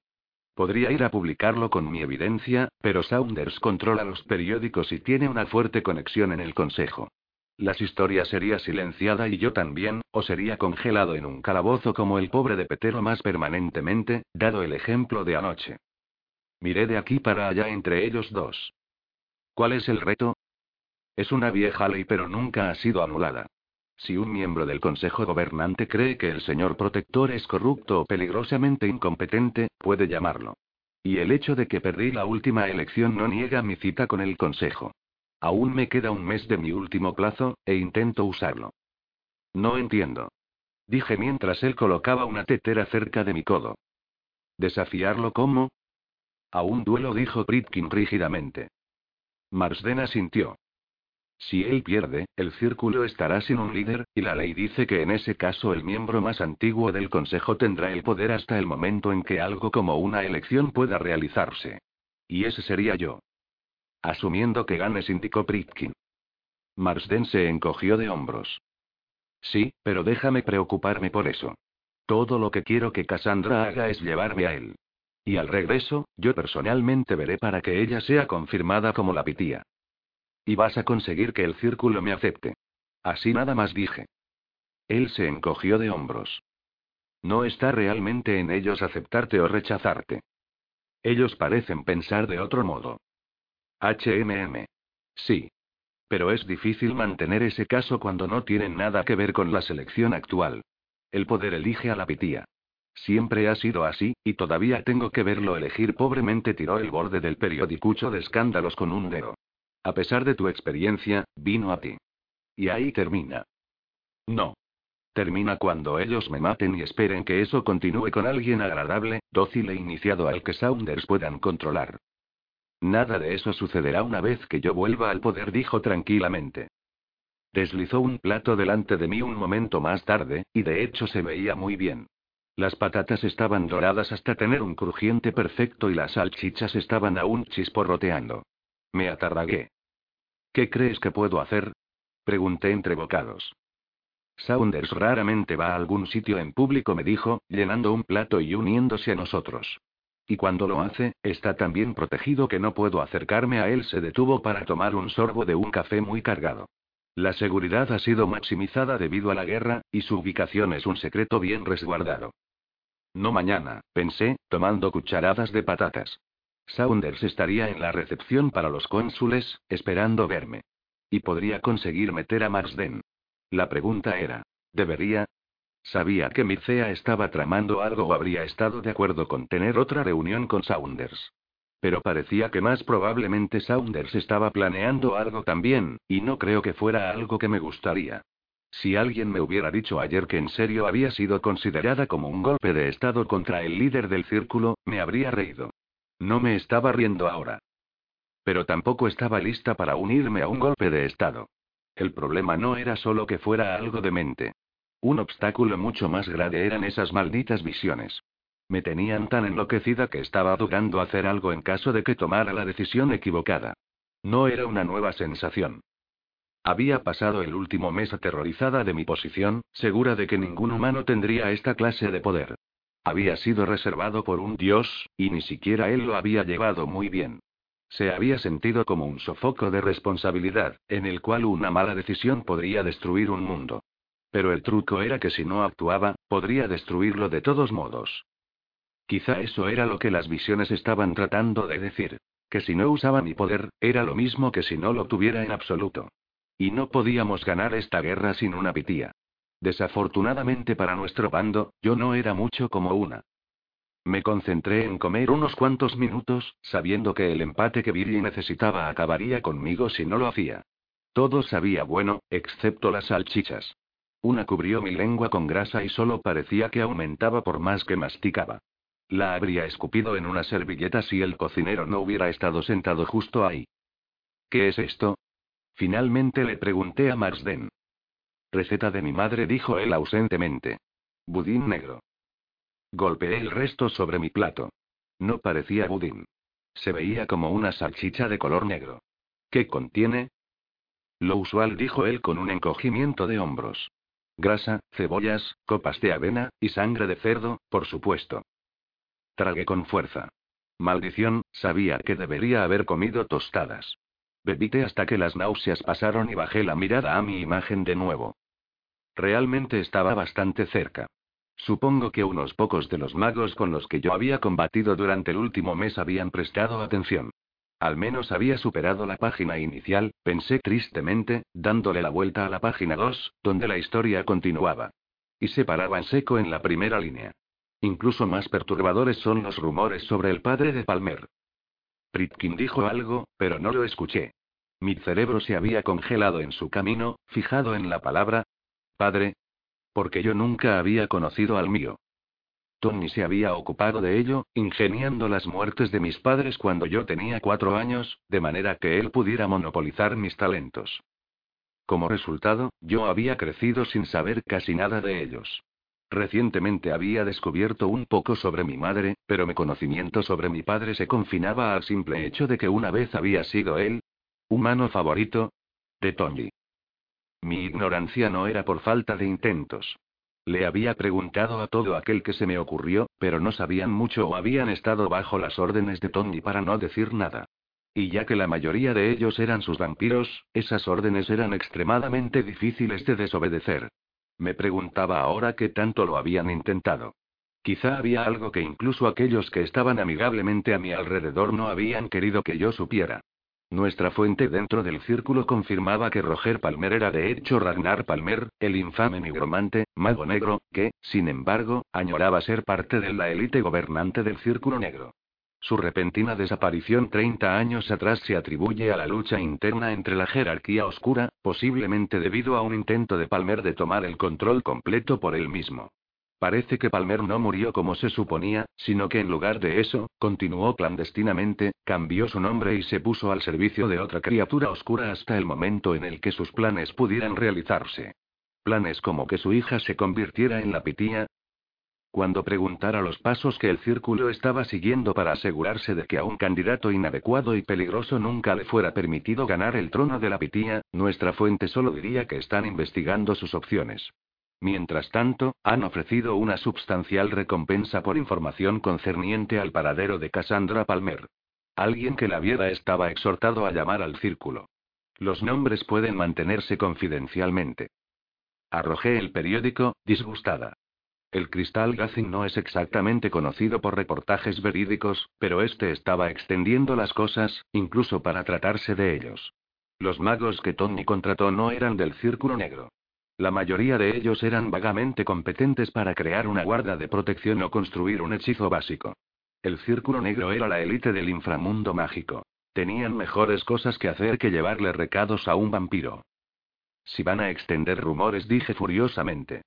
Speaker 1: Podría ir a publicarlo con mi evidencia, pero Saunders controla los periódicos y tiene una fuerte conexión en el Consejo. Las historias sería silenciada y yo también, o sería congelado en un calabozo como el pobre de Petero más permanentemente, dado el ejemplo de anoche. Miré de aquí para allá entre ellos dos. ¿Cuál es el reto? Es una vieja ley pero nunca ha sido anulada. Si un miembro del Consejo Gobernante cree que el señor protector es corrupto o peligrosamente incompetente, puede llamarlo. Y el hecho de que perdí la última elección no niega mi cita con el Consejo. Aún me queda un mes de mi último plazo, e intento usarlo. No entiendo. Dije mientras él colocaba una tetera cerca de mi codo. ¿Desafiarlo cómo? A un duelo, dijo Pritkin rígidamente. Marsden asintió. Si él pierde, el círculo estará sin un líder, y la ley dice que en ese caso el miembro más antiguo del Consejo tendrá el poder hasta el momento en que algo como una elección pueda realizarse. Y ese sería yo. Asumiendo que ganes, indicó Pritkin. Marsden se encogió de hombros. Sí, pero déjame preocuparme por eso. Todo lo que quiero que Cassandra haga es llevarme a él. Y al regreso, yo personalmente veré para que ella sea confirmada como la pitía. Y vas a conseguir que el círculo me acepte. Así nada más dije. Él se encogió de hombros. No está realmente en ellos aceptarte o rechazarte. Ellos parecen pensar de otro modo. HMM. Sí. Pero es difícil mantener ese caso cuando no tienen nada que ver con la selección actual. El poder elige a la pitía. Siempre ha sido así, y todavía tengo que verlo elegir pobremente tiró el borde del periodicucho de escándalos con un dedo. A pesar de tu experiencia, vino a ti. Y ahí termina. No. Termina cuando ellos me maten y esperen que eso continúe con alguien agradable, dócil e iniciado al que Saunders puedan controlar. Nada de eso sucederá una vez que yo vuelva al poder, dijo tranquilamente. Deslizó un plato delante de mí un momento más tarde, y de hecho se veía muy bien. Las patatas estaban doradas hasta tener un crujiente perfecto y las salchichas estaban aún chisporroteando. Me atarragué. ¿Qué crees que puedo hacer? Pregunté entre bocados. Saunders raramente va a algún sitio en público, me dijo, llenando un plato y uniéndose a nosotros. Y cuando lo hace, está tan bien protegido que no puedo acercarme a él. Se detuvo para tomar un sorbo de un café muy cargado. La seguridad ha sido maximizada debido a la guerra, y su ubicación es un secreto bien resguardado. No mañana, pensé, tomando cucharadas de patatas. Saunders estaría en la recepción para los cónsules, esperando verme. Y podría conseguir meter a Marsden. La pregunta era, ¿debería? Sabía que Mircea estaba tramando algo o habría estado de acuerdo con tener otra reunión con Saunders. Pero parecía que más probablemente Saunders estaba planeando algo también, y no creo que fuera algo que me gustaría. Si alguien me hubiera dicho ayer que en serio había sido considerada como un golpe de Estado contra el líder del círculo, me habría reído. No me estaba riendo ahora. Pero tampoco estaba lista para unirme a un golpe de Estado. El problema no era solo que fuera algo de mente. Un obstáculo mucho más grave eran esas malditas visiones. Me tenían tan enloquecida que estaba dudando hacer algo en caso de que tomara la decisión equivocada. No era una nueva sensación. Había pasado el último mes aterrorizada de mi posición, segura de que ningún humano tendría esta clase de poder. Había sido reservado por un dios, y ni siquiera él lo había llevado muy bien. Se había sentido como un sofoco de responsabilidad, en el cual una mala decisión podría destruir un mundo. Pero el truco era que si no actuaba, podría destruirlo de todos modos. Quizá eso era lo que las visiones estaban tratando de decir. Que si no usaba mi poder, era lo mismo que si no lo tuviera en absoluto. Y no podíamos ganar esta guerra sin una pitía. Desafortunadamente para nuestro bando, yo no era mucho como una. Me concentré en comer unos cuantos minutos, sabiendo que el empate que Billy necesitaba acabaría conmigo si no lo hacía. Todo sabía bueno, excepto las salchichas. Una cubrió mi lengua con grasa y solo parecía que aumentaba por más que masticaba. La habría escupido en una servilleta si el cocinero no hubiera estado sentado justo ahí. ¿Qué es esto? Finalmente le pregunté a Marsden. Receta de mi madre, dijo él ausentemente. Budín negro. Golpeé el resto sobre mi plato. No parecía budín. Se veía como una salchicha de color negro. ¿Qué contiene? Lo usual, dijo él con un encogimiento de hombros. Grasa, cebollas, copas de avena, y sangre de cerdo, por supuesto. Tragué con fuerza. Maldición, sabía que debería haber comido tostadas. Bebité hasta que las náuseas pasaron y bajé la mirada a mi imagen de nuevo. Realmente estaba bastante cerca. Supongo que unos pocos de los magos con los que yo había combatido durante el último mes habían prestado atención. Al menos había superado la página inicial, pensé tristemente, dándole la vuelta a la página 2, donde la historia continuaba. Y se paraba en seco en la primera línea. Incluso más perturbadores son los rumores sobre el padre de Palmer. Pritkin dijo algo, pero no lo escuché. Mi cerebro se había congelado en su camino, fijado en la palabra padre. Porque yo nunca había conocido al mío. Tony se había ocupado de ello, ingeniando las muertes de mis padres cuando yo tenía cuatro años, de manera que él pudiera monopolizar mis talentos. Como resultado, yo había crecido sin saber casi nada de ellos. Recientemente había descubierto un poco sobre mi madre, pero mi conocimiento sobre mi padre se confinaba al simple hecho de que una vez había sido él, humano favorito, de Tony. Mi ignorancia no era por falta de intentos. Le había preguntado a todo aquel que se me ocurrió, pero no sabían mucho o habían estado bajo las órdenes de Tony para no decir nada. Y ya que la mayoría de ellos eran sus vampiros, esas órdenes eran extremadamente difíciles de desobedecer. Me preguntaba ahora qué tanto lo habían intentado. Quizá había algo que incluso aquellos que estaban amigablemente a mi alrededor no habían querido que yo supiera. Nuestra fuente dentro del círculo confirmaba que Roger Palmer era de hecho Ragnar Palmer, el infame nigromante, mago negro, que, sin embargo, añoraba ser parte de la élite gobernante del círculo negro. Su repentina desaparición 30 años atrás se atribuye a la lucha interna entre la jerarquía oscura, posiblemente debido a un intento de Palmer de tomar el control completo por él mismo. Parece que Palmer no murió como se suponía, sino que en lugar de eso, continuó clandestinamente, cambió su nombre y se puso al servicio de otra criatura oscura hasta el momento en el que sus planes pudieran realizarse. Planes como que su hija se convirtiera en la pitía, cuando preguntara los pasos que el círculo estaba siguiendo para asegurarse de que a un candidato inadecuado y peligroso nunca le fuera permitido ganar el trono de la pitía, nuestra fuente solo diría que están investigando sus opciones. Mientras tanto, han ofrecido una substancial recompensa por información concerniente al paradero de Cassandra Palmer. Alguien que la viera estaba exhortado a llamar al círculo. Los nombres pueden mantenerse confidencialmente. Arrojé el periódico, disgustada. El cristal Gazing no es exactamente conocido por reportajes verídicos, pero este estaba extendiendo las cosas, incluso para tratarse de ellos. Los magos que Tony contrató no eran del Círculo Negro. La mayoría de ellos eran vagamente competentes para crear una guarda de protección o construir un hechizo básico. El Círculo Negro era la élite del inframundo mágico. Tenían mejores cosas que hacer que llevarle recados a un vampiro. Si van a extender rumores, dije furiosamente.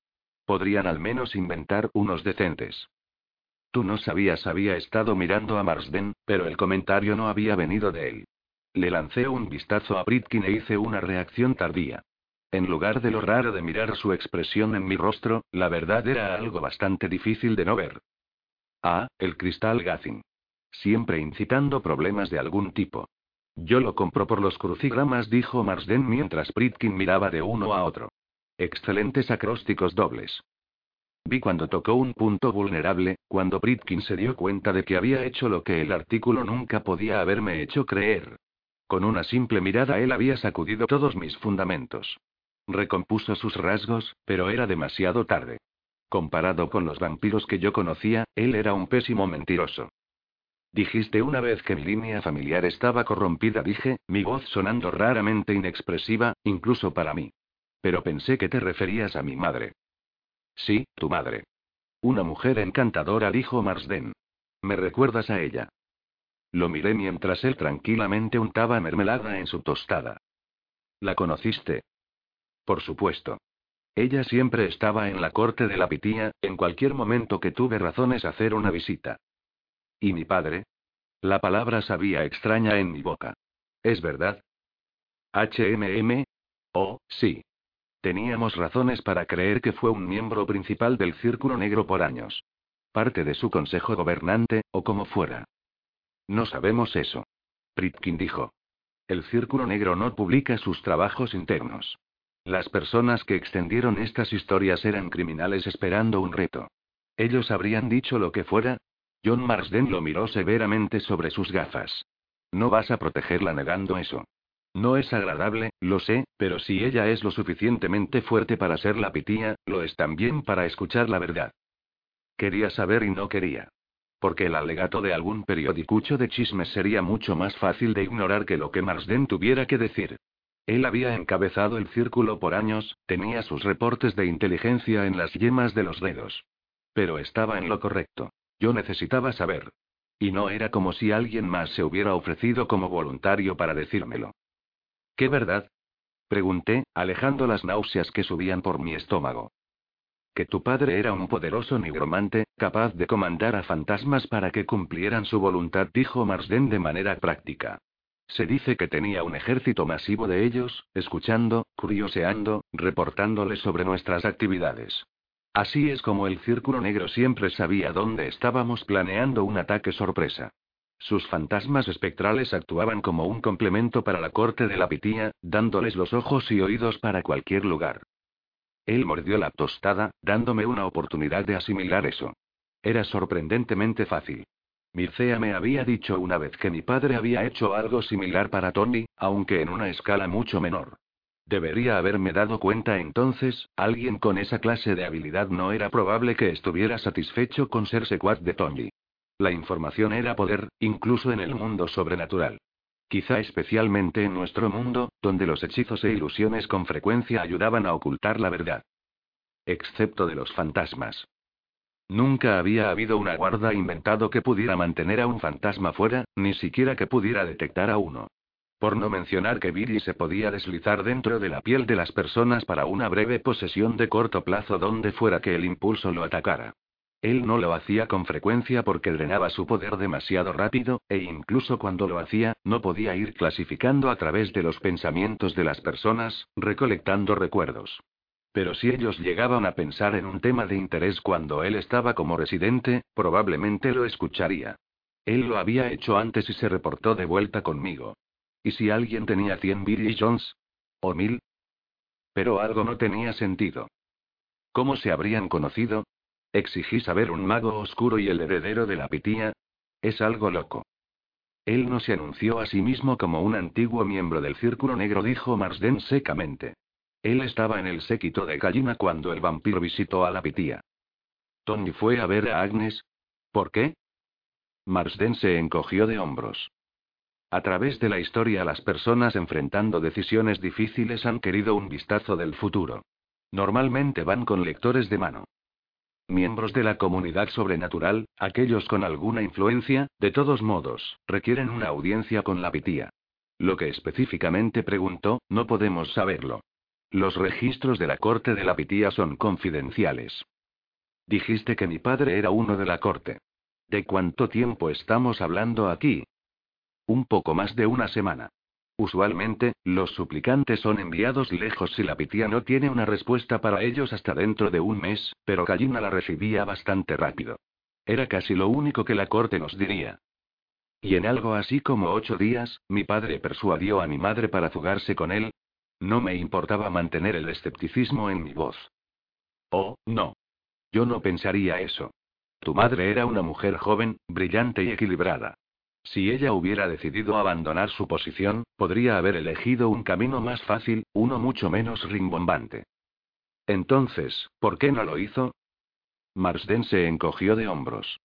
Speaker 1: Podrían al menos inventar unos decentes. Tú no sabías, había estado mirando a Marsden, pero el comentario no había venido de él. Le lancé un vistazo a Britkin e hice una reacción tardía. En lugar de lo raro de mirar su expresión en mi rostro, la verdad era algo bastante difícil de no ver. Ah, el cristal Gazin. Siempre incitando problemas de algún tipo. Yo lo compro por los crucigramas, dijo Marsden mientras Britkin miraba de uno a otro. Excelentes acrósticos dobles. Vi cuando tocó un punto vulnerable, cuando Britkin se dio cuenta de que había hecho lo que el artículo nunca podía haberme hecho creer. Con una simple mirada él había sacudido todos mis fundamentos. Recompuso sus rasgos, pero era demasiado tarde. Comparado con los vampiros que yo conocía, él era un pésimo mentiroso. Dijiste una vez que mi línea familiar estaba corrompida, dije, mi voz sonando raramente inexpresiva, incluso para mí. Pero pensé que te referías a mi madre. Sí, tu madre. Una mujer encantadora, dijo Marsden. ¿Me recuerdas a ella? Lo miré mientras él tranquilamente untaba mermelada en su tostada. ¿La conociste? Por supuesto. Ella siempre estaba en la corte de la pitía, en cualquier momento que tuve razones hacer una visita. ¿Y mi padre? La palabra sabía extraña en mi boca. ¿Es verdad? HMM. Oh, sí. Teníamos razones para creer que fue un miembro principal del Círculo Negro por años. Parte de su consejo gobernante, o como fuera. No sabemos eso. Pritkin dijo. El Círculo Negro no publica sus trabajos internos. Las personas que extendieron estas historias eran criminales esperando un reto. Ellos habrían dicho lo que fuera. John Marsden lo miró severamente sobre sus gafas. No vas a protegerla negando eso. No es agradable, lo sé, pero si ella es lo suficientemente fuerte para ser la pitía, lo es también para escuchar la verdad. Quería saber y no quería. Porque el alegato de algún periodicucho de chismes sería mucho más fácil de ignorar que lo que Marsden tuviera que decir. Él había encabezado el círculo por años, tenía sus reportes de inteligencia en las yemas de los dedos. Pero estaba en lo correcto. Yo necesitaba saber. Y no era como si alguien más se hubiera ofrecido como voluntario para decírmelo. ¿Qué verdad? Pregunté, alejando las náuseas que subían por mi estómago. Que tu padre era un poderoso nigromante, capaz de comandar a fantasmas para que cumplieran su voluntad, dijo Marsden de manera práctica. Se dice que tenía un ejército masivo de ellos, escuchando, curioseando, reportándole sobre nuestras actividades. Así es como el Círculo Negro siempre sabía dónde estábamos planeando un ataque sorpresa. Sus fantasmas espectrales actuaban como un complemento para la corte de la pitía, dándoles los ojos y oídos para cualquier lugar. Él mordió la tostada, dándome una oportunidad de asimilar eso. Era sorprendentemente fácil. Mircea me había dicho una vez que mi padre había hecho algo similar para Tony, aunque en una escala mucho menor. Debería haberme dado cuenta entonces, alguien con esa clase de habilidad no era probable que estuviera satisfecho con ser secuaz de Tony. La información era poder, incluso en el mundo sobrenatural. Quizá especialmente en nuestro mundo, donde los hechizos e ilusiones con frecuencia ayudaban a ocultar la verdad. Excepto de los fantasmas. Nunca había habido una guarda inventado que pudiera mantener a un fantasma fuera, ni siquiera que pudiera detectar a uno. Por no mencionar que Billy se podía deslizar dentro de la piel de las personas para una breve posesión de corto plazo donde fuera que el impulso lo atacara. Él no lo hacía con frecuencia porque drenaba su poder demasiado rápido, e incluso cuando lo hacía, no podía ir clasificando a través de los pensamientos de las personas, recolectando recuerdos. Pero si ellos llegaban a pensar en un tema de interés cuando él estaba como residente, probablemente lo escucharía. Él lo había hecho antes y se reportó de vuelta conmigo. ¿Y si alguien tenía 100 Billy Jones? ¿O mil? Pero algo no tenía sentido. ¿Cómo se habrían conocido? Exigí saber un mago oscuro y el heredero de la pitía. Es algo loco. Él no se anunció a sí mismo como un antiguo miembro del Círculo Negro, dijo Marsden secamente. Él estaba en el séquito de Gallina cuando el vampiro visitó a la pitía. Tony fue a ver a Agnes. ¿Por qué? Marsden se encogió de hombros. A través de la historia las personas enfrentando decisiones difíciles han querido un vistazo del futuro. Normalmente van con lectores de mano. Miembros de la comunidad sobrenatural, aquellos con alguna influencia, de todos modos, requieren una audiencia con la pitía. Lo que específicamente preguntó, no podemos saberlo. Los registros de la corte de la pitía son confidenciales. Dijiste que mi padre era uno de la corte. ¿De cuánto tiempo estamos hablando aquí? Un poco más de una semana. Usualmente, los suplicantes son enviados lejos si la pitía no tiene una respuesta para ellos hasta dentro de un mes, pero Gallina la recibía bastante rápido. Era casi lo único que la corte nos diría. Y en algo así como ocho días, mi padre persuadió a mi madre para fugarse con él, no me importaba mantener el escepticismo en mi voz. Oh, no. Yo no pensaría eso. Tu madre era una mujer joven, brillante y equilibrada. Si ella hubiera decidido abandonar su posición, podría haber elegido un camino más fácil, uno mucho menos rimbombante. Entonces, ¿por qué no lo hizo? Marsden se encogió de hombros.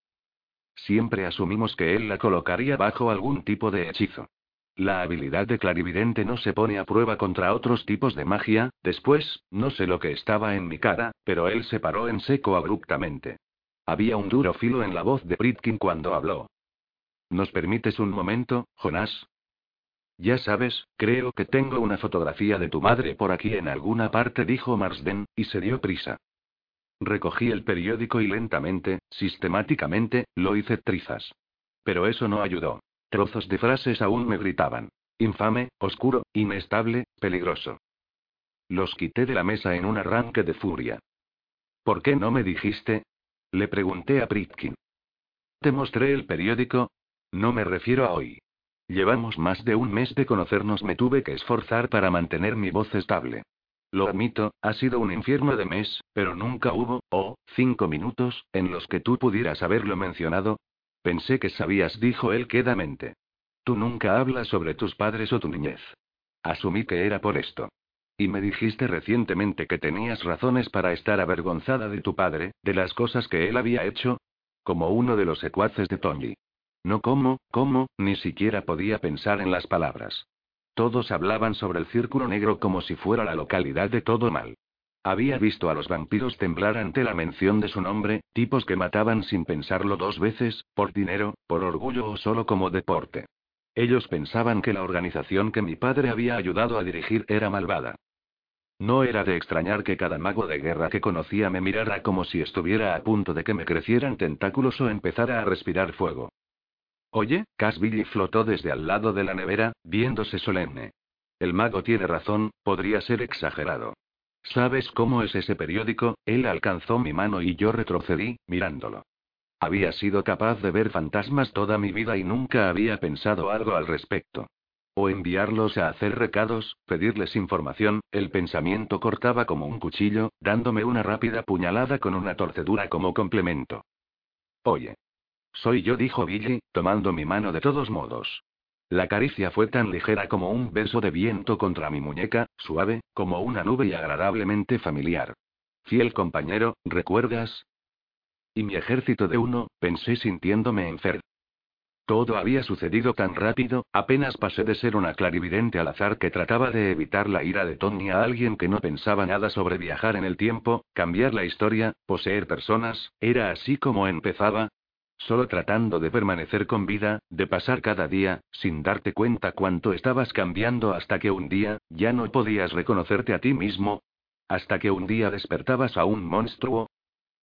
Speaker 1: Siempre asumimos que él la colocaría bajo algún tipo de hechizo. La habilidad de clarividente no se pone a prueba contra otros tipos de magia, después, no sé lo que estaba en mi cara, pero él se paró en seco abruptamente. Había un duro filo en la voz de Pritkin cuando habló. ¿Nos permites un momento, Jonás? Ya sabes, creo que tengo una fotografía de tu madre por aquí en alguna parte, dijo Marsden, y se dio prisa. Recogí el periódico y lentamente, sistemáticamente, lo hice trizas. Pero eso no ayudó. Trozos de frases aún me gritaban. Infame, oscuro, inestable, peligroso. Los quité de la mesa en un arranque de furia. ¿Por qué no me dijiste? Le pregunté a Pritkin. ¿Te mostré el periódico? No me refiero a hoy. Llevamos más de un mes de conocernos, me tuve que esforzar para mantener mi voz estable. Lo admito, ha sido un infierno de mes, pero nunca hubo, oh, cinco minutos, en los que tú pudieras haberlo mencionado, Pensé que sabías, dijo él quedamente. Tú nunca hablas sobre tus padres o tu niñez. Asumí que era por esto. Y me dijiste recientemente que tenías razones para estar avergonzada de tu padre, de las cosas que él había hecho. Como uno de los secuaces de Tony. No cómo, cómo, ni siquiera podía pensar en las palabras. Todos hablaban sobre el círculo negro como si fuera la localidad de todo mal. Había visto a los vampiros temblar ante la mención de su nombre, tipos que mataban sin pensarlo dos veces, por dinero, por orgullo o solo como deporte. Ellos pensaban que la organización que mi padre había ayudado a dirigir era malvada. No era de extrañar que cada mago de guerra que conocía me mirara como si estuviera a punto de que me crecieran tentáculos o empezara a respirar fuego. Oye, Cass Billy flotó desde al lado de la nevera, viéndose solemne. El mago tiene razón, podría ser exagerado. ¿Sabes cómo es ese periódico? Él alcanzó mi mano y yo retrocedí, mirándolo. Había sido capaz de ver fantasmas toda mi vida y nunca había pensado algo al respecto. O enviarlos a hacer recados, pedirles información, el pensamiento cortaba como un cuchillo, dándome una rápida puñalada con una torcedura como complemento. Oye. Soy yo, dijo Billy, tomando mi mano de todos modos. La caricia fue tan ligera como un beso de viento contra mi muñeca, suave, como una nube y agradablemente familiar. Fiel compañero, ¿recuerdas? Y mi ejército de uno, pensé sintiéndome enfermo. Todo había sucedido tan rápido, apenas pasé de ser una clarividente al azar que trataba de evitar la ira de Tony a alguien que no pensaba nada sobre viajar en el tiempo, cambiar la historia, poseer personas, era así como empezaba, Solo tratando de permanecer con vida, de pasar cada día, sin darte cuenta cuánto estabas cambiando hasta que un día, ya no podías reconocerte a ti mismo. Hasta que un día despertabas a un monstruo,